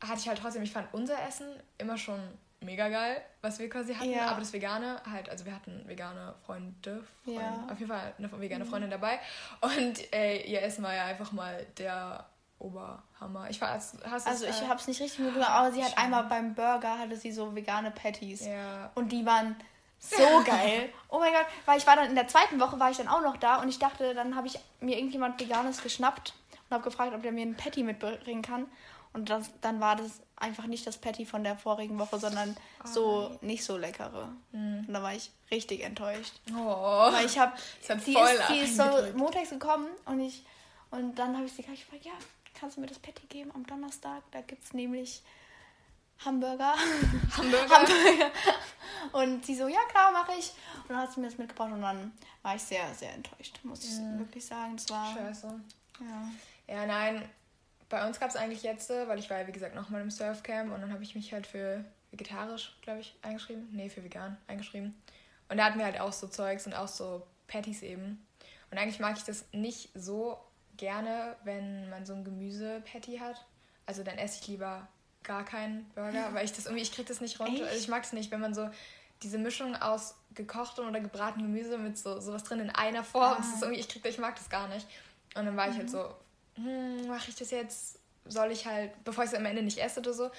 hatte ich halt trotzdem, ich fand unser Essen immer schon mega geil, was wir quasi hatten. Ja. Aber das Vegane halt, also wir hatten vegane Freunde, Freunde ja. auf jeden Fall eine vegane mhm. Freundin dabei. Und äh, ihr Essen war ja einfach mal der Oberhammer. Ich war als, hast also ich äh, habe es nicht richtig mitbekommen, aber sie hat einmal beim Burger hatte sie so vegane Patties ja. und die waren so geil. Oh mein Gott, weil ich war dann in der zweiten Woche war ich dann auch noch da und ich dachte, dann habe ich mir irgendjemand veganes geschnappt und habe gefragt, ob der mir ein Patty mitbringen kann und das, dann war das einfach nicht das Patty von der vorigen Woche, sondern oh. so nicht so leckere. Mhm. Und da war ich richtig enttäuscht. Oh. Weil ich habe, die, ist, ist so montags gekommen und ich und dann habe ich sie gefragt, ja, kannst du mir das Patty geben am Donnerstag? Da gibt es nämlich Hamburger. Hamburger. Hamburger. Und sie so, ja klar, mache ich. Und dann hat sie mir das mitgebracht und dann war ich sehr, sehr enttäuscht, muss ich mhm. wirklich sagen. Das war. Scheiße. Ja. Ja, nein. Bei uns gab es eigentlich jetzt, weil ich war ja wie gesagt nochmal im Surfcamp und dann habe ich mich halt für vegetarisch, glaube ich, eingeschrieben. Nee, für vegan eingeschrieben. Und da hatten wir halt auch so Zeugs und auch so Patties eben. Und eigentlich mag ich das nicht so gerne, wenn man so ein Gemüse-Patty hat. Also dann esse ich lieber gar keinen Burger, weil ich das irgendwie, ich kriege das nicht runter. Also ich mag es nicht, wenn man so diese Mischung aus gekochtem oder gebratenem Gemüse mit so sowas drin in einer Form. Ah. Das ist irgendwie, ich, krieg, ich mag das gar nicht. Und dann war mhm. ich halt mhm. so, hm, mache ich das jetzt? Soll ich halt, bevor ich es am Ende nicht esse oder so?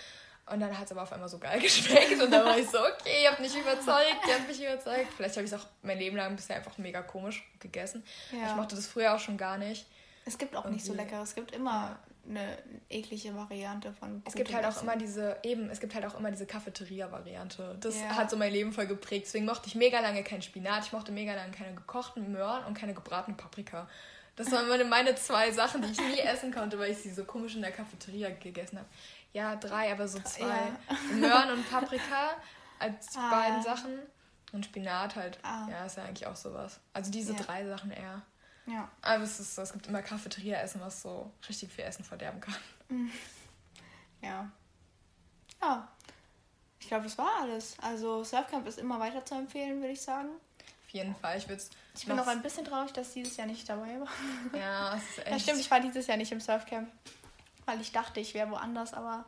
Und dann hat es aber auf einmal so geil geschmeckt und dann war ich so, okay, ihr habt mich überzeugt, ihr habt mich überzeugt. Vielleicht habe ich es auch mein Leben lang bisher einfach mega komisch gegessen. Ja. Ich mochte das früher auch schon gar nicht. Es gibt auch nicht so lecker. Es gibt immer eine eklige Variante von. Es gibt halt auch immer diese, eben, es gibt halt auch immer diese Cafeteria-Variante. Das ja. hat so mein Leben voll geprägt. Deswegen mochte ich mega lange keinen Spinat, ich mochte mega lange keine gekochten Möhren und keine gebratene Paprika. Das waren meine, meine zwei Sachen, die ich nie essen konnte, weil ich sie so komisch in der Cafeteria gegessen habe. Ja, drei, aber so zwei. Ja. Möhren und Paprika als ah. beiden Sachen. Und Spinat halt. Ah. Ja, ist ja eigentlich auch sowas. Also diese ja. drei Sachen eher. Ja. Aber es, ist, es gibt immer Cafeteria-Essen, was so richtig viel Essen verderben kann. Mhm. Ja. Ja. Ich glaube, das war alles. Also Surfcamp ist immer weiter zu empfehlen, würde ich sagen. Auf jeden Fall. Ich, ich bin noch ein bisschen traurig, dass dieses Jahr nicht dabei war. Ja, es ist echt. Ja, stimmt, ich war dieses Jahr nicht im Surfcamp. Weil ich dachte, ich wäre woanders, aber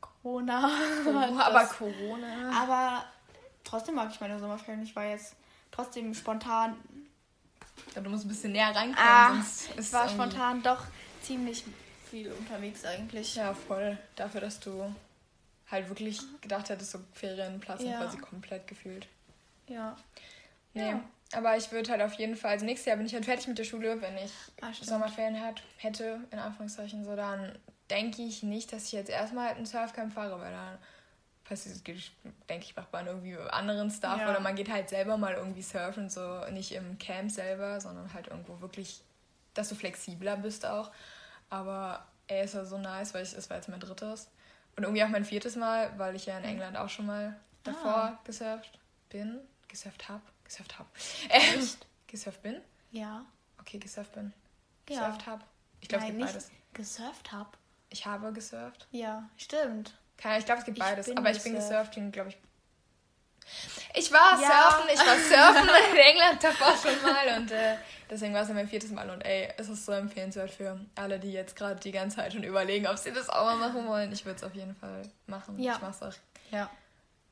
Corona. Oh, aber Corona. Aber trotzdem mag ich meine Sommerferien. Ich war jetzt trotzdem spontan glaube, du musst ein bisschen näher reinkommen, ah, sonst ist es war spontan doch ziemlich viel unterwegs eigentlich. Ja, voll. Dafür, dass du halt wirklich gedacht hättest, so Ferienplatz ja. quasi komplett gefühlt. Ja. Nee. Ja. Aber ich würde halt auf jeden Fall, also nächstes Jahr bin ich halt fertig mit der Schule, wenn ich ah, Sommerferien hat, hätte, in Anführungszeichen so, dann denke ich nicht, dass ich jetzt erstmal halt einen Surfcamp fahre, weil dann denke ich, macht man irgendwie anderen Stuff ja. oder man geht halt selber mal irgendwie surfen, so nicht im Camp selber, sondern halt irgendwo wirklich, dass du flexibler bist auch. Aber ey, es war so nice, weil ich, es war jetzt mein drittes. Und irgendwie auch mein viertes Mal, weil ich ja in England auch schon mal davor ah. gesurft bin. Gesurft hab. Gesurft hab. Ähm, gesurft bin? Ja. Okay, gesurft bin. Gesurft ja. hab. Ich glaube, es gibt beides. Gesurft hab. Ich habe gesurft. Ja, stimmt. Keine, ich glaube, es gibt beides. aber ich bin gesurft, glaube ich. Ich war ja. surfen, ich war surfen in England davor schon mal und äh, deswegen war es ja mein viertes Mal und ey, es ist so empfehlenswert für alle, die jetzt gerade die ganze Zeit schon überlegen, ob sie das auch mal machen wollen. Ich würde es auf jeden Fall machen. Ja. Ich mache es auch ja.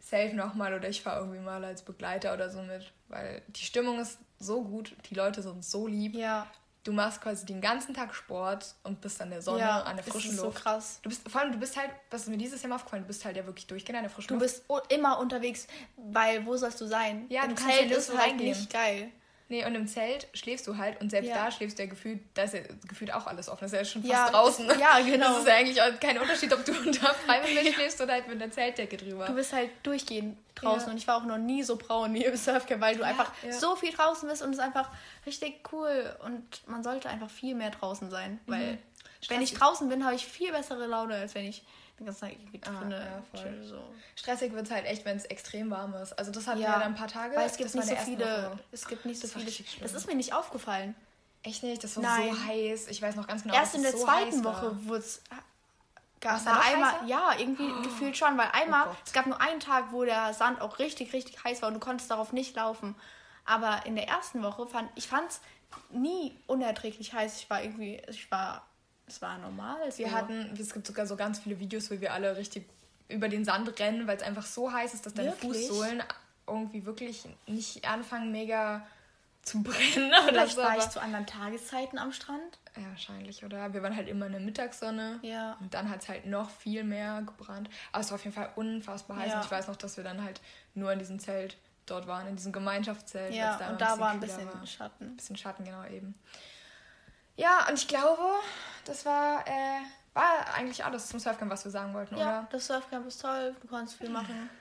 safe nochmal oder ich fahre irgendwie mal als Begleiter oder so mit, weil die Stimmung ist so gut, die Leute sind so lieb. Ja du machst quasi den ganzen Tag Sport und bist an der Sonne, ja, an der frischen Luft. so krass. Du bist, vor allem, du bist halt, was ist mir dieses Jahr mal aufgefallen, du bist halt ja wirklich durchgehend an der frischen du Luft. Du bist immer unterwegs, weil wo sollst du sein? Ja, Im du Zelt ist halt nicht geil. Nee, und im Zelt schläfst du halt und selbst ja. da schläfst du ja gefühlt, da ist ja gefühlt auch alles offen. Das ist ja schon fast ja, draußen. Ja, genau. Das ist ja eigentlich auch kein Unterschied, ob du unter Freiwillig schläfst oder halt mit einer Zeltdecke drüber. Du bist halt durchgehend draußen und ich war auch noch nie so braun wie im Surfcamp, weil du einfach so viel draußen bist und es ist einfach richtig cool und man sollte einfach viel mehr draußen sein, weil mhm. wenn ich draußen bin, habe ich viel bessere Laune, als wenn ich die ganze Zeit irgendwie ah, drin ja, voll. so. Stressig wird es halt echt, wenn es extrem warm ist. Also das hatten ja, wir dann ein paar Tage. Weil es gibt nicht so viele. Es gibt nicht so viele. Das ist mir nicht aufgefallen. Echt nicht? Das war Nein. so heiß. Ich weiß noch ganz genau. Erst in der so zweiten Woche wurde es gab war einmal, heißer? ja, irgendwie oh. gefühlt schon, weil einmal, oh es gab nur einen Tag, wo der Sand auch richtig, richtig heiß war und du konntest darauf nicht laufen. Aber in der ersten Woche fand ich fand's nie unerträglich heiß. Ich war irgendwie, ich war es war normal. Es wir hatten, es gibt sogar so ganz viele Videos, wo wir alle richtig über den Sand rennen, weil es einfach so heiß ist, dass deine wirklich? Fußsohlen irgendwie wirklich nicht anfangen, mega zu brennen. Vielleicht so, war ich zu anderen Tageszeiten am Strand. Ja, wahrscheinlich, oder? Wir waren halt immer in der Mittagssonne. Ja. Und dann hat es halt noch viel mehr gebrannt. Aber es war auf jeden Fall unfassbar heiß. Ja. Und ich weiß noch, dass wir dann halt nur in diesem Zelt dort waren, in diesem Gemeinschaftszelt. Ja, da und da war ein bisschen war. Schatten. Ein bisschen Schatten, genau eben. Ja, und ich glaube, das war, äh, war eigentlich alles zum Surfcamp, was wir sagen wollten, ja, oder? das Surfcamp ist toll, du kannst viel machen.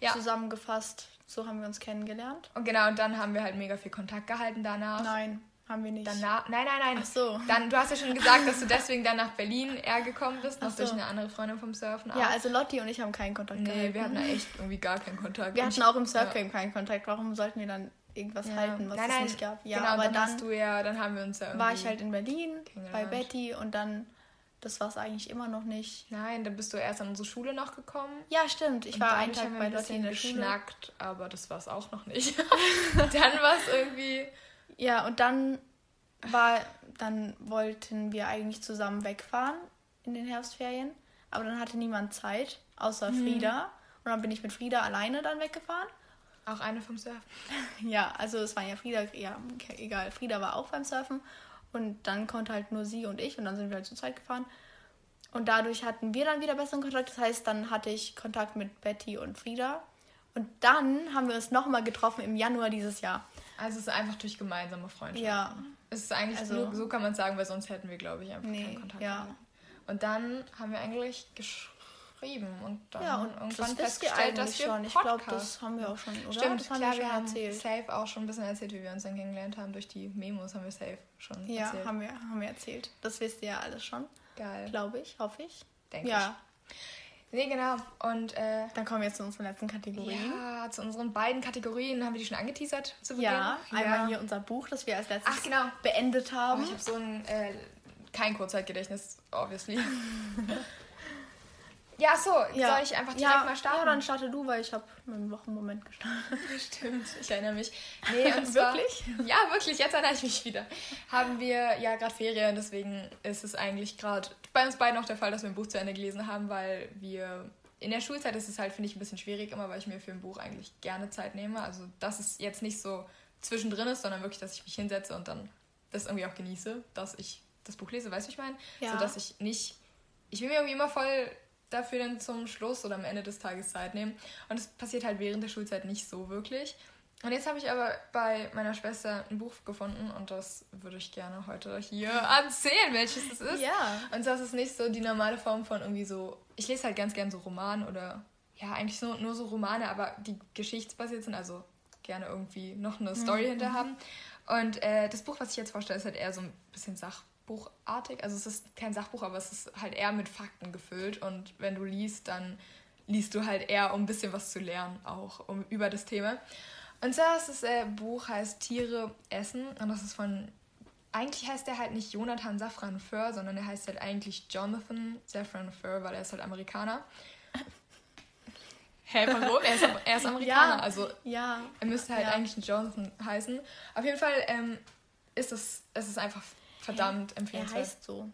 Ja. Zusammengefasst, so haben wir uns kennengelernt. Und genau, und dann haben wir halt mega viel Kontakt gehalten danach. Nein, haben wir nicht. Danach, nein, nein, nein. Ach so. Dann, du hast ja schon gesagt, dass du deswegen dann nach Berlin eher gekommen bist, noch so. durch eine andere Freundin vom Surfen. Ja, also Lotti und ich haben keinen Kontakt nee, gehalten. wir hatten da echt irgendwie gar keinen Kontakt. Wir hatten auch im Surfcamp ja. keinen Kontakt. Warum sollten wir dann irgendwas ja. halten, was nein, nein, es nicht gab. Ja, genau, aber dann, dann, du ja, dann haben wir uns ja war ich halt in Berlin bei Betty und dann das war es eigentlich immer noch nicht. Nein, dann bist du erst an unsere Schule noch gekommen. Ja, stimmt. Ich und war einen Tag bei Betty in der geschnackt, Schule. aber das war es auch noch nicht. dann war es irgendwie. Ja, und dann war, dann wollten wir eigentlich zusammen wegfahren in den Herbstferien, aber dann hatte niemand Zeit, außer mhm. Frieda. Und dann bin ich mit Frieda alleine dann weggefahren. Auch eine vom Surfen? ja, also es war ja Frieda, ja, egal. Frieda war auch beim Surfen und dann konnte halt nur sie und ich und dann sind wir halt zu zweit gefahren. Und dadurch hatten wir dann wieder besseren Kontakt. Das heißt, dann hatte ich Kontakt mit Betty und Frieda. Und dann haben wir uns nochmal getroffen im Januar dieses Jahr. Also es ist einfach durch gemeinsame Freundschaft. Ja. Es ist eigentlich also, nur, so kann man sagen, weil sonst hätten wir, glaube ich, einfach nee, keinen Kontakt. Ja. Und dann haben wir eigentlich geschrieben geschrieben und dann ja, und irgendwann das festgestellt, dass wir schon. Ich glaube, das haben wir auch schon, oder? Stimmt, das haben klar, wir, schon erzählt. safe auch schon ein bisschen erzählt, wie wir uns dann kennengelernt haben. Durch die Memos haben wir safe schon ja, erzählt. Ja, haben wir, haben wir erzählt. Das wisst ihr ja alles schon. Geil. Glaube ich, hoffe ich. Denke ja. ich. Nee, genau. Und äh, dann kommen wir jetzt zu unseren letzten Kategorien. Ja, zu unseren beiden Kategorien haben wir die schon angeteasert zu Beginn. Ja, einmal ja. hier unser Buch, das wir als letztes Ach, genau. beendet haben. Oh, ich habe so ein äh, kein Kurzzeitgedächtnis, obviously. Ja, so, ja. soll ich einfach direkt ja, mal starten? Ja, dann starte du, weil ich habe einen Wochenmoment gestartet. Stimmt, ich erinnere mich. Nee, und zwar, wirklich? Ja, wirklich, jetzt erinnere ich mich wieder. Haben wir ja gerade Ferien, deswegen ist es eigentlich gerade bei uns beiden auch der Fall, dass wir ein Buch zu Ende gelesen haben, weil wir in der Schulzeit ist es halt, finde ich, ein bisschen schwierig immer, weil ich mir für ein Buch eigentlich gerne Zeit nehme. Also, dass es jetzt nicht so zwischendrin ist, sondern wirklich, dass ich mich hinsetze und dann das irgendwie auch genieße, dass ich das Buch lese, weißt du, ich meine? Ja. So dass ich nicht. Ich will mir irgendwie immer voll dafür dann zum Schluss oder am Ende des Tages Zeit nehmen. Und das passiert halt während der Schulzeit nicht so wirklich. Und jetzt habe ich aber bei meiner Schwester ein Buch gefunden und das würde ich gerne heute hier erzählen, welches es ist. Ja. Und das ist nicht so die normale Form von irgendwie so. Ich lese halt ganz gern so Roman oder ja, eigentlich so, nur so Romane, aber die geschichtsbasiert sind, also gerne irgendwie noch eine Story mhm. hinter haben. Und äh, das Buch, was ich jetzt vorstelle, ist halt eher so ein bisschen Sachbuchartig. Also es ist kein Sachbuch, aber es ist halt eher mit Fakten gefüllt. Und wenn du liest, dann liest du halt eher, um ein bisschen was zu lernen, auch um, über das Thema. Und zwar ist das äh, Buch heißt Tiere essen und das ist von eigentlich heißt er halt nicht Jonathan Safran Foer, sondern er heißt halt eigentlich Jonathan Safran Foer, weil er ist halt Amerikaner. Hä, warum? Er ist, er ist Amerikaner, ja, also ja, er müsste halt ja. eigentlich Jonathan heißen. Auf jeden Fall ähm, ist es, es ist einfach verdammt Hä? empfehlenswert. Er heißt so.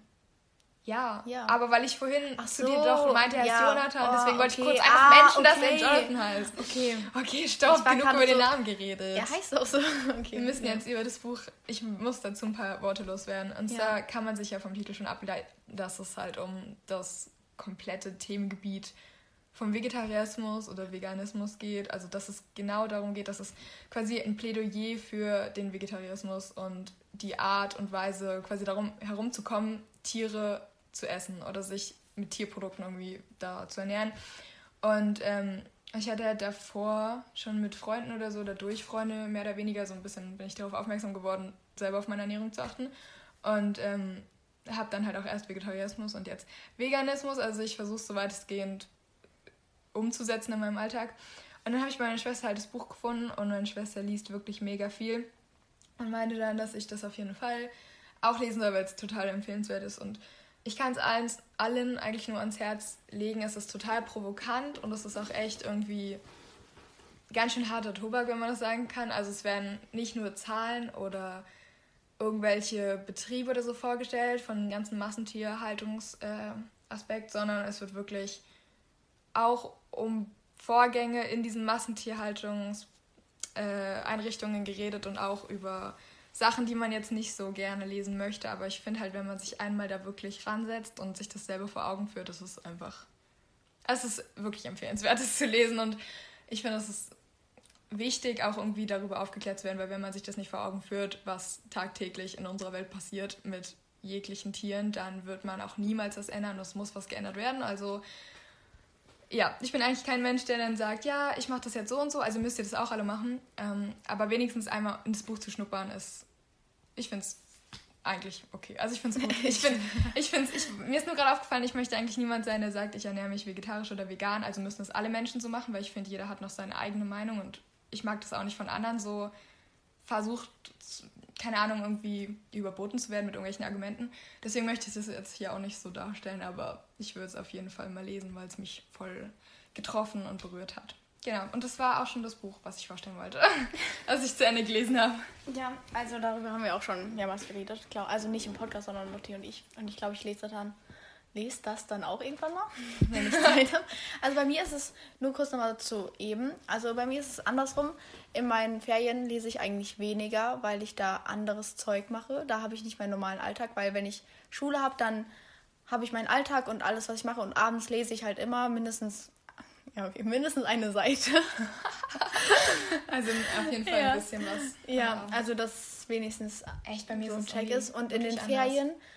Ja, ja, aber weil ich vorhin Ach zu dir doch meinte, er ja. Jonathan, oh, deswegen wollte okay. ich kurz einfach ah, Menschen, okay. dass er Jonathan heißt. Okay. Okay, stopp, genug über so, den Namen geredet. Er heißt auch so. Okay. Wir müssen ja. jetzt über das Buch, ich muss dazu ein paar Worte loswerden. Und zwar kann man sich ja vom Titel schon ableiten, dass es halt um das komplette Themengebiet vom Vegetarismus oder Veganismus geht. Also dass es genau darum geht, dass es quasi ein Plädoyer für den Vegetarismus und die Art und Weise quasi darum herumzukommen, Tiere zu essen oder sich mit Tierprodukten irgendwie da zu ernähren. Und ähm, ich hatte davor schon mit Freunden oder so oder durch Freunde mehr oder weniger so ein bisschen bin ich darauf aufmerksam geworden, selber auf meine Ernährung zu achten. Und ähm, habe dann halt auch erst Vegetarismus und jetzt Veganismus. Also ich versuche so weitestgehend umzusetzen in meinem Alltag. Und dann habe ich bei meiner Schwester halt das Buch gefunden und meine Schwester liest wirklich mega viel und meinte dann, dass ich das auf jeden Fall auch lesen soll, weil es total empfehlenswert ist. Und ich kann es allen, eigentlich nur ans Herz legen. Es ist total provokant und es ist auch echt irgendwie ganz schön harter Tobak, wenn man das sagen kann. Also es werden nicht nur Zahlen oder irgendwelche Betriebe oder so vorgestellt von dem ganzen Massentierhaltungsaspekt, äh, sondern es wird wirklich auch um Vorgänge in diesen Massentierhaltungseinrichtungen äh, geredet und auch über Sachen, die man jetzt nicht so gerne lesen möchte. Aber ich finde halt, wenn man sich einmal da wirklich ransetzt und sich dasselbe vor Augen führt, ist es einfach. Es ist wirklich empfehlenswert, es zu lesen. Und ich finde, es ist wichtig, auch irgendwie darüber aufgeklärt zu werden, weil wenn man sich das nicht vor Augen führt, was tagtäglich in unserer Welt passiert mit jeglichen Tieren, dann wird man auch niemals das ändern. Es muss was geändert werden. Also ja, ich bin eigentlich kein Mensch, der dann sagt, ja, ich mache das jetzt so und so, also müsst ihr das auch alle machen. Ähm, aber wenigstens einmal ins Buch zu schnuppern ist, ich finde es eigentlich okay. Also ich finde es gut. Ich find, ich find's, ich, mir ist nur gerade aufgefallen, ich möchte eigentlich niemand sein, der sagt, ich ernähre mich vegetarisch oder vegan. Also müssen das alle Menschen so machen, weil ich finde, jeder hat noch seine eigene Meinung und ich mag das auch nicht von anderen so versucht keine Ahnung, irgendwie überboten zu werden mit irgendwelchen Argumenten. Deswegen möchte ich das jetzt hier auch nicht so darstellen, aber ich würde es auf jeden Fall mal lesen, weil es mich voll getroffen und berührt hat. Genau, und das war auch schon das Buch, was ich vorstellen wollte, als ich zu Ende gelesen habe. Ja, also darüber haben wir auch schon mehrmals geredet. Also nicht im Podcast, sondern Lotti und ich. Und ich glaube, ich lese dann lese das dann auch irgendwann mal, wenn ich Zeit habe. Also bei mir ist es, nur kurz nochmal zu eben, also bei mir ist es andersrum. In meinen Ferien lese ich eigentlich weniger, weil ich da anderes Zeug mache. Da habe ich nicht meinen normalen Alltag, weil wenn ich Schule habe, dann habe ich meinen Alltag und alles, was ich mache. Und abends lese ich halt immer mindestens, ja, okay, mindestens eine Seite. also auf jeden Fall ja. ein bisschen was. Ja, also dass wenigstens echt bei mir so ein Check ist. Und in den Ferien anders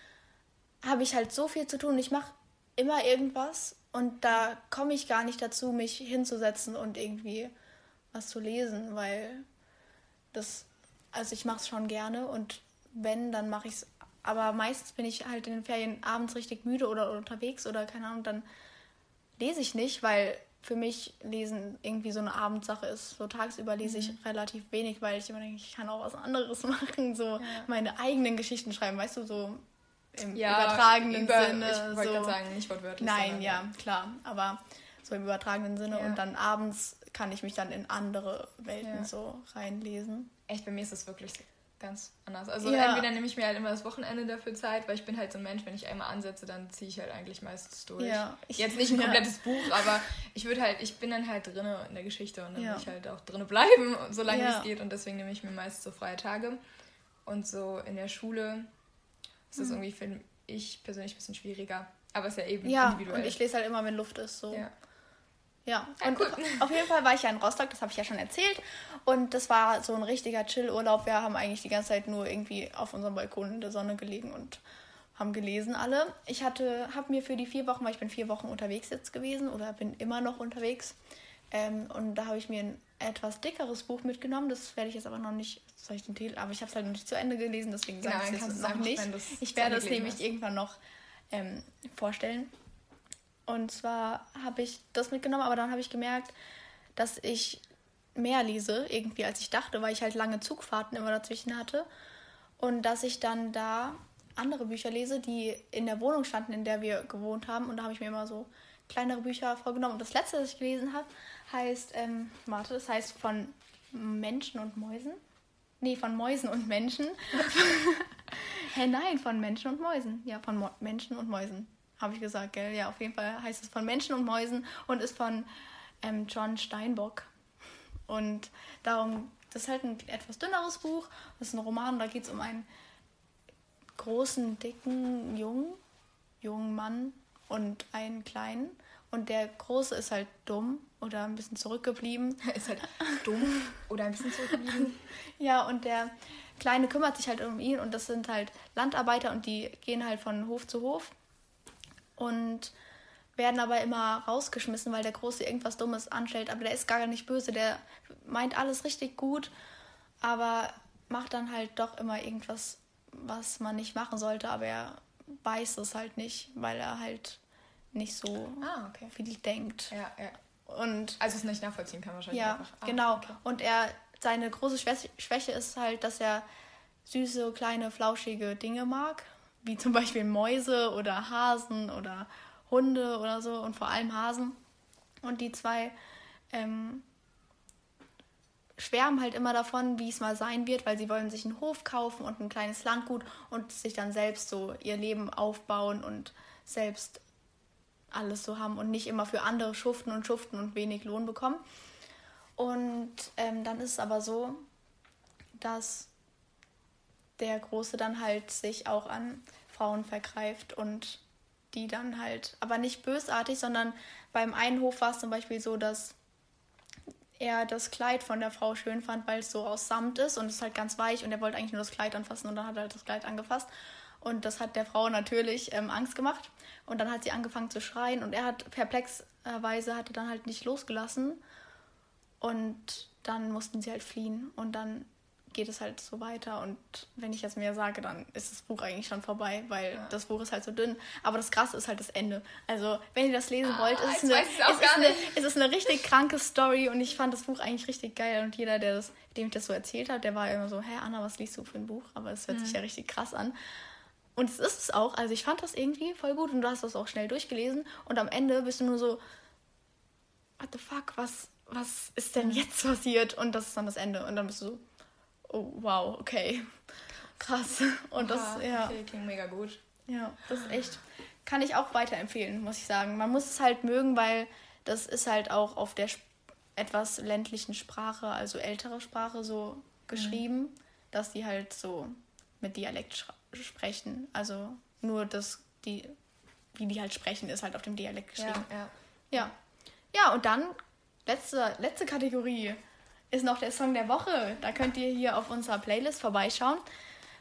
habe ich halt so viel zu tun. Ich mache immer irgendwas und da komme ich gar nicht dazu, mich hinzusetzen und irgendwie was zu lesen, weil das, also ich mache es schon gerne und wenn, dann mache ich es. Aber meistens bin ich halt in den Ferien abends richtig müde oder unterwegs oder keine Ahnung, dann lese ich nicht, weil für mich Lesen irgendwie so eine Abendsache ist. So tagsüber lese ich mhm. relativ wenig, weil ich immer denke, ich kann auch was anderes machen, so ja. meine eigenen Geschichten schreiben, weißt du, so im ja, übertragenen über, Sinne. Ich wollte so. gerade sagen, nicht wortwörtlich. Nein, ja, klar. Aber so im übertragenen Sinne. Ja. Und dann abends kann ich mich dann in andere Welten ja. so reinlesen. Echt, bei mir ist das wirklich ganz anders. Also ja. entweder nehme ich mir halt immer das Wochenende dafür Zeit, weil ich bin halt so ein Mensch, wenn ich einmal ansetze, dann ziehe ich halt eigentlich meistens durch. Ja, ich, Jetzt nicht ein komplettes Buch, aber ich würde halt, ich bin dann halt drin in der Geschichte und dann ja. will ich halt auch drin bleiben, solange es geht. Und deswegen nehme ich mir meist so freie Tage. Und so in der Schule Das ist irgendwie, finde ich persönlich ein bisschen schwieriger. Aber es ist ja eben ja, individuell. und ich lese halt immer, wenn Luft ist. So. Ja. Ja, und cool. auf jeden Fall war ich ja in Rostock, das habe ich ja schon erzählt. Und das war so ein richtiger Chill-Urlaub. Wir haben eigentlich die ganze Zeit nur irgendwie auf unserem Balkon in der Sonne gelegen und haben gelesen alle. Ich hatte, habe mir für die vier Wochen, weil ich bin vier Wochen unterwegs jetzt gewesen oder bin immer noch unterwegs. Ähm, und da habe ich mir ein etwas dickeres Buch mitgenommen. Das werde ich jetzt aber noch nicht, soll ich den Titel, aber ich habe es halt noch nicht zu Ende gelesen, deswegen sage ich es jetzt noch nicht. Ich werde es nämlich hast. irgendwann noch ähm, vorstellen. Und zwar habe ich das mitgenommen, aber dann habe ich gemerkt, dass ich mehr lese, irgendwie als ich dachte, weil ich halt lange Zugfahrten immer dazwischen hatte. Und dass ich dann da andere Bücher lese, die in der Wohnung standen, in der wir gewohnt haben. Und da habe ich mir immer so kleinere Bücher vorgenommen. Und das letzte, das ich gelesen habe, heißt, ähm, warte, das heißt von Menschen und Mäusen. Nee, von Mäusen und Menschen. Hä, nein, von Menschen und Mäusen. Ja, von Mo Menschen und Mäusen habe ich gesagt, gell? Ja, auf jeden Fall heißt es von Menschen und Mäusen und ist von ähm, John Steinbock. Und darum, das ist halt ein etwas dünneres Buch. Das ist ein Roman, da geht es um einen großen, dicken, jungen, jungen Mann und einen kleinen. Und der Große ist halt dumm oder ein bisschen zurückgeblieben. ist halt dumm oder ein bisschen zurückgeblieben. ja, und der Kleine kümmert sich halt um ihn und das sind halt Landarbeiter und die gehen halt von Hof zu Hof und werden aber immer rausgeschmissen, weil der Große irgendwas Dummes anstellt. Aber der ist gar nicht böse, der meint alles richtig gut, aber macht dann halt doch immer irgendwas, was man nicht machen sollte, aber er weiß es halt nicht, weil er halt nicht so ah, okay. viel denkt. Ja, ja. Und also es nicht nachvollziehen kann wahrscheinlich. Ja, ah, genau. Okay. Und er, seine große Schwäche ist halt, dass er süße, kleine, flauschige Dinge mag wie zum Beispiel Mäuse oder Hasen oder Hunde oder so und vor allem Hasen. Und die zwei ähm, schwärmen halt immer davon, wie es mal sein wird, weil sie wollen sich einen Hof kaufen und ein kleines Landgut und sich dann selbst so ihr Leben aufbauen und selbst alles so haben und nicht immer für andere schuften und schuften und wenig Lohn bekommen. Und ähm, dann ist es aber so, dass der Große dann halt sich auch an Frauen vergreift und die dann halt, aber nicht bösartig, sondern beim einen Hof war es zum Beispiel so, dass er das Kleid von der Frau schön fand, weil es so aus Samt ist und es ist halt ganz weich und er wollte eigentlich nur das Kleid anfassen und dann hat er halt das Kleid angefasst. Und das hat der Frau natürlich ähm, Angst gemacht. Und dann hat sie angefangen zu schreien und er hat perplexerweise hatte dann halt nicht losgelassen. Und dann mussten sie halt fliehen. Und dann geht es halt so weiter. Und wenn ich jetzt mehr sage, dann ist das Buch eigentlich schon vorbei, weil ja. das Buch ist halt so dünn. Aber das Krasse ist halt das Ende. Also, wenn ihr das lesen ah, wollt, ist es, eine, ist, ist eine, ist es eine richtig kranke Story und ich fand das Buch eigentlich richtig geil. Und jeder, der das, dem ich das so erzählt habe, der war immer so, hä, Anna, was liest du für ein Buch? Aber es hört mhm. sich ja richtig krass an. Und es ist es auch. Also ich fand das irgendwie voll gut und du hast das auch schnell durchgelesen. Und am Ende bist du nur so, what the fuck, was, was ist denn mhm. jetzt passiert? Und das ist dann das Ende. Und dann bist du so, oh wow, okay. Krass. Und das, ja. Okay, klingt mega gut. Ja, das ist echt. Kann ich auch weiterempfehlen, muss ich sagen. Man muss es halt mögen, weil das ist halt auch auf der etwas ländlichen Sprache, also ältere Sprache, so geschrieben, mhm. dass die halt so mit Dialekt sprechen. Also nur das, die, wie die halt sprechen, ist halt auf dem Dialekt geschrieben. Ja, ja. Ja, ja und dann letzte, letzte Kategorie ist noch der Song der Woche. Da könnt ihr hier auf unserer Playlist vorbeischauen.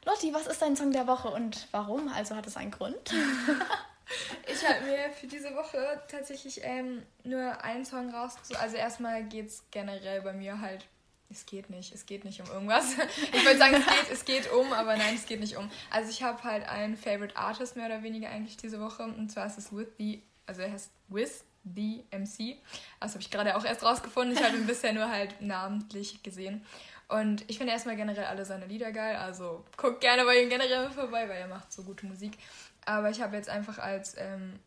Lotti, was ist dein Song der Woche und warum? Also hat es einen Grund? ich habe mir für diese Woche tatsächlich ähm, nur einen Song rausgesucht. Also erstmal geht es generell bei mir halt. Es geht nicht, es geht nicht um irgendwas. Ich würde sagen, es geht, es geht um, aber nein, es geht nicht um. Also ich habe halt einen Favorite Artist mehr oder weniger eigentlich diese Woche und zwar ist es With the, also er heißt With The MC. Das habe ich gerade auch erst rausgefunden. Ich habe ihn bisher nur halt namentlich gesehen. Und ich finde erstmal generell alle seine Lieder geil. Also guckt gerne bei ihm generell vorbei, weil er macht so gute Musik. Aber ich habe jetzt einfach als, ähm,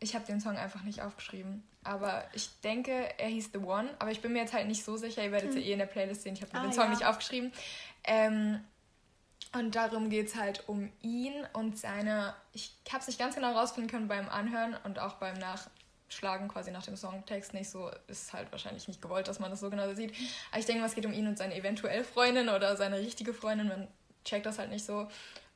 ich habe den Song einfach nicht aufgeschrieben. Aber ich denke, er hieß The One. Aber ich bin mir jetzt halt nicht so sicher. Ihr werdet es hm. ja eh in der Playlist sehen. Ich habe ah, den Song ja. nicht aufgeschrieben. Ähm, und darum geht es halt um ihn und seine. Ich habe es nicht ganz genau rausfinden können beim Anhören und auch beim Nach schlagen quasi nach dem Songtext nicht so, ist halt wahrscheinlich nicht gewollt, dass man das so genau sieht. Aber ich denke es geht um ihn und seine eventuell Freundin oder seine richtige Freundin, man checkt das halt nicht so.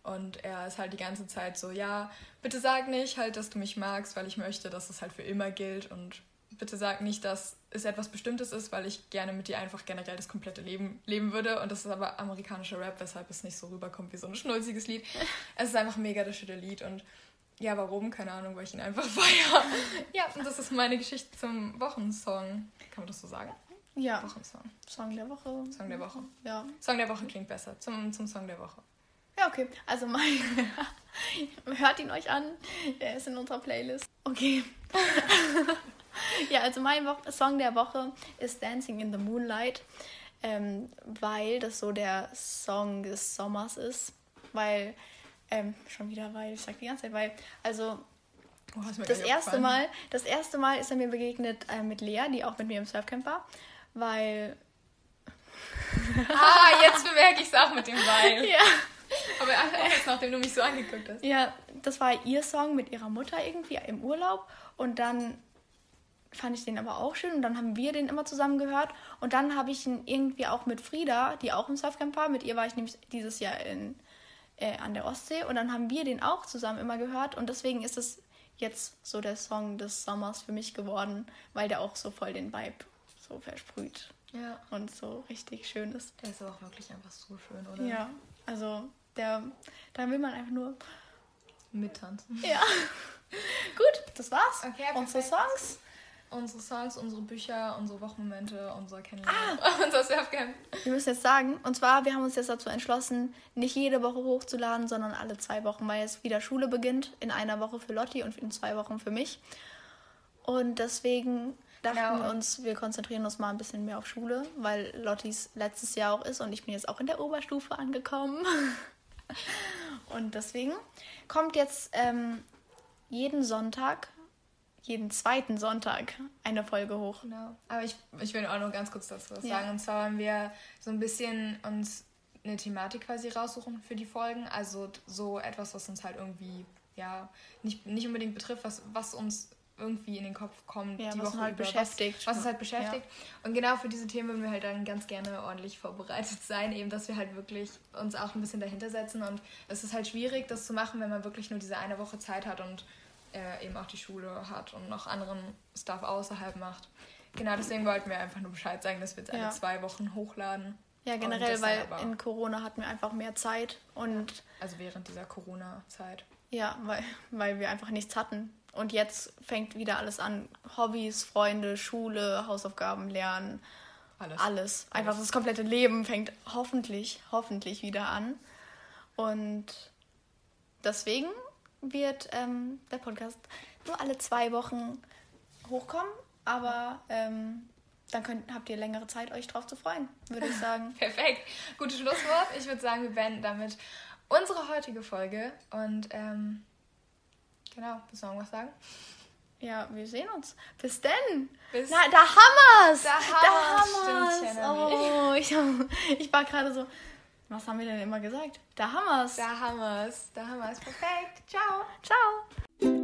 Und er ist halt die ganze Zeit so, ja, bitte sag nicht halt, dass du mich magst, weil ich möchte, dass es halt für immer gilt. Und bitte sag nicht, dass es etwas Bestimmtes ist, weil ich gerne mit dir einfach generell das komplette Leben leben würde. Und das ist aber amerikanischer Rap, weshalb es nicht so rüberkommt wie so ein schnulziges Lied. Es ist einfach mega das schöne Lied. Und ja, warum? Keine Ahnung, weil ich ihn einfach feiere. ja, und das ist meine Geschichte zum Wochensong. Kann man das so sagen? Ja. Wochensong. Song der Woche. Song der Woche. Ja. Song der Woche klingt besser. Zum, zum Song der Woche. Ja, okay. Also mein. Hört ihn euch an. Er ist in unserer Playlist. Okay. ja, also mein Wo Song der Woche ist Dancing in the Moonlight. Ähm, weil das so der Song des Sommers ist. Weil. Ähm, schon wieder weil, ich sag die ganze Zeit, weil, also Oh, das erste. Mal, das erste Mal ist er mir begegnet äh, mit Lea, die auch mit mir im Surfcamp war, weil Ah, jetzt bemerke ich es auch mit dem Weil. ja, Aber auch jetzt, nachdem du mich so angeguckt hast. ja, das war ihr Song mit ihrer Mutter irgendwie im Urlaub und dann fand ich den aber auch schön und dann haben wir den immer zusammen gehört und dann habe ich ihn irgendwie auch mit Frieda, die auch im Surfcamp war, mit ihr war ich nämlich dieses Jahr in äh, an der Ostsee und dann haben wir den auch zusammen immer gehört und deswegen ist es jetzt so der Song des Sommers für mich geworden, weil der auch so voll den Vibe so versprüht Ja. und so richtig schön ist. Der ist aber auch wirklich einfach so schön, oder? Ja, also der, da will man einfach nur. Mittanzen. Ja. Gut, das war's. Okay, Unsere perfekt. Songs. Unsere Songs, unsere Bücher, unsere Wochenmomente, unser Kennenlernen, ah. unser Surfcamp. Wir müssen jetzt sagen, und zwar, wir haben uns jetzt dazu entschlossen, nicht jede Woche hochzuladen, sondern alle zwei Wochen, weil jetzt wieder Schule beginnt. In einer Woche für Lotti und in zwei Wochen für mich. Und deswegen dachten Genau. wir uns, wir konzentrieren uns mal ein bisschen mehr auf Schule, weil Lottis letztes Jahr auch ist und ich bin jetzt auch in der Oberstufe angekommen. Und deswegen kommt jetzt ähm, jeden Sonntag, jeden zweiten Sonntag eine Folge hoch. Genau. Aber ich, ich will auch noch ganz kurz dazu was Ja. sagen. Und zwar haben wir so ein bisschen uns eine Thematik quasi raussuchen für die Folgen. Also so etwas, was uns halt irgendwie, ja, nicht, nicht unbedingt betrifft, was, was uns irgendwie in den Kopf kommt, Ja, die was Woche halt über, beschäftigt. Was, was uns halt beschäftigt. Und genau für diese Themen würden wir halt dann ganz gerne ordentlich vorbereitet sein, eben, dass wir halt wirklich uns auch ein bisschen dahinter setzen. Und es ist halt schwierig, das zu machen, wenn man wirklich nur diese eine Woche Zeit hat und äh, eben auch die Schule hat und noch anderen Stuff außerhalb macht. Genau, deswegen wollten wir einfach nur Bescheid sagen, dass wir jetzt alle Ja. zwei Wochen hochladen. Ja, generell, weil in Corona hatten wir einfach mehr Zeit und Also während dieser Corona-Zeit. ja, weil, weil wir einfach nichts hatten. Und jetzt fängt wieder alles an. Hobbys, Freunde, Schule, Hausaufgaben, Lernen, Alles. alles. Einfach das komplette Leben fängt hoffentlich, hoffentlich wieder an. Und deswegen wird ähm, der Podcast nur alle zwei Wochen hochkommen. Aber ähm, dann könnt, habt ihr längere Zeit, euch drauf zu freuen, würde ich sagen. Perfekt. Gutes Schlusswort. Ich würde sagen, wir beenden damit unsere heutige Folge. Und ähm, genau, willst du noch was sagen? Ja, wir sehen uns. Bis denn. Bis- Na, da haben wir's. Da haben wir's. Stimmt, Oh, ich, ich war gerade so. Was haben wir denn immer gesagt? Da haben wir's. Da haben wir es. Da haben wir es. Perfekt. Ciao. Ciao.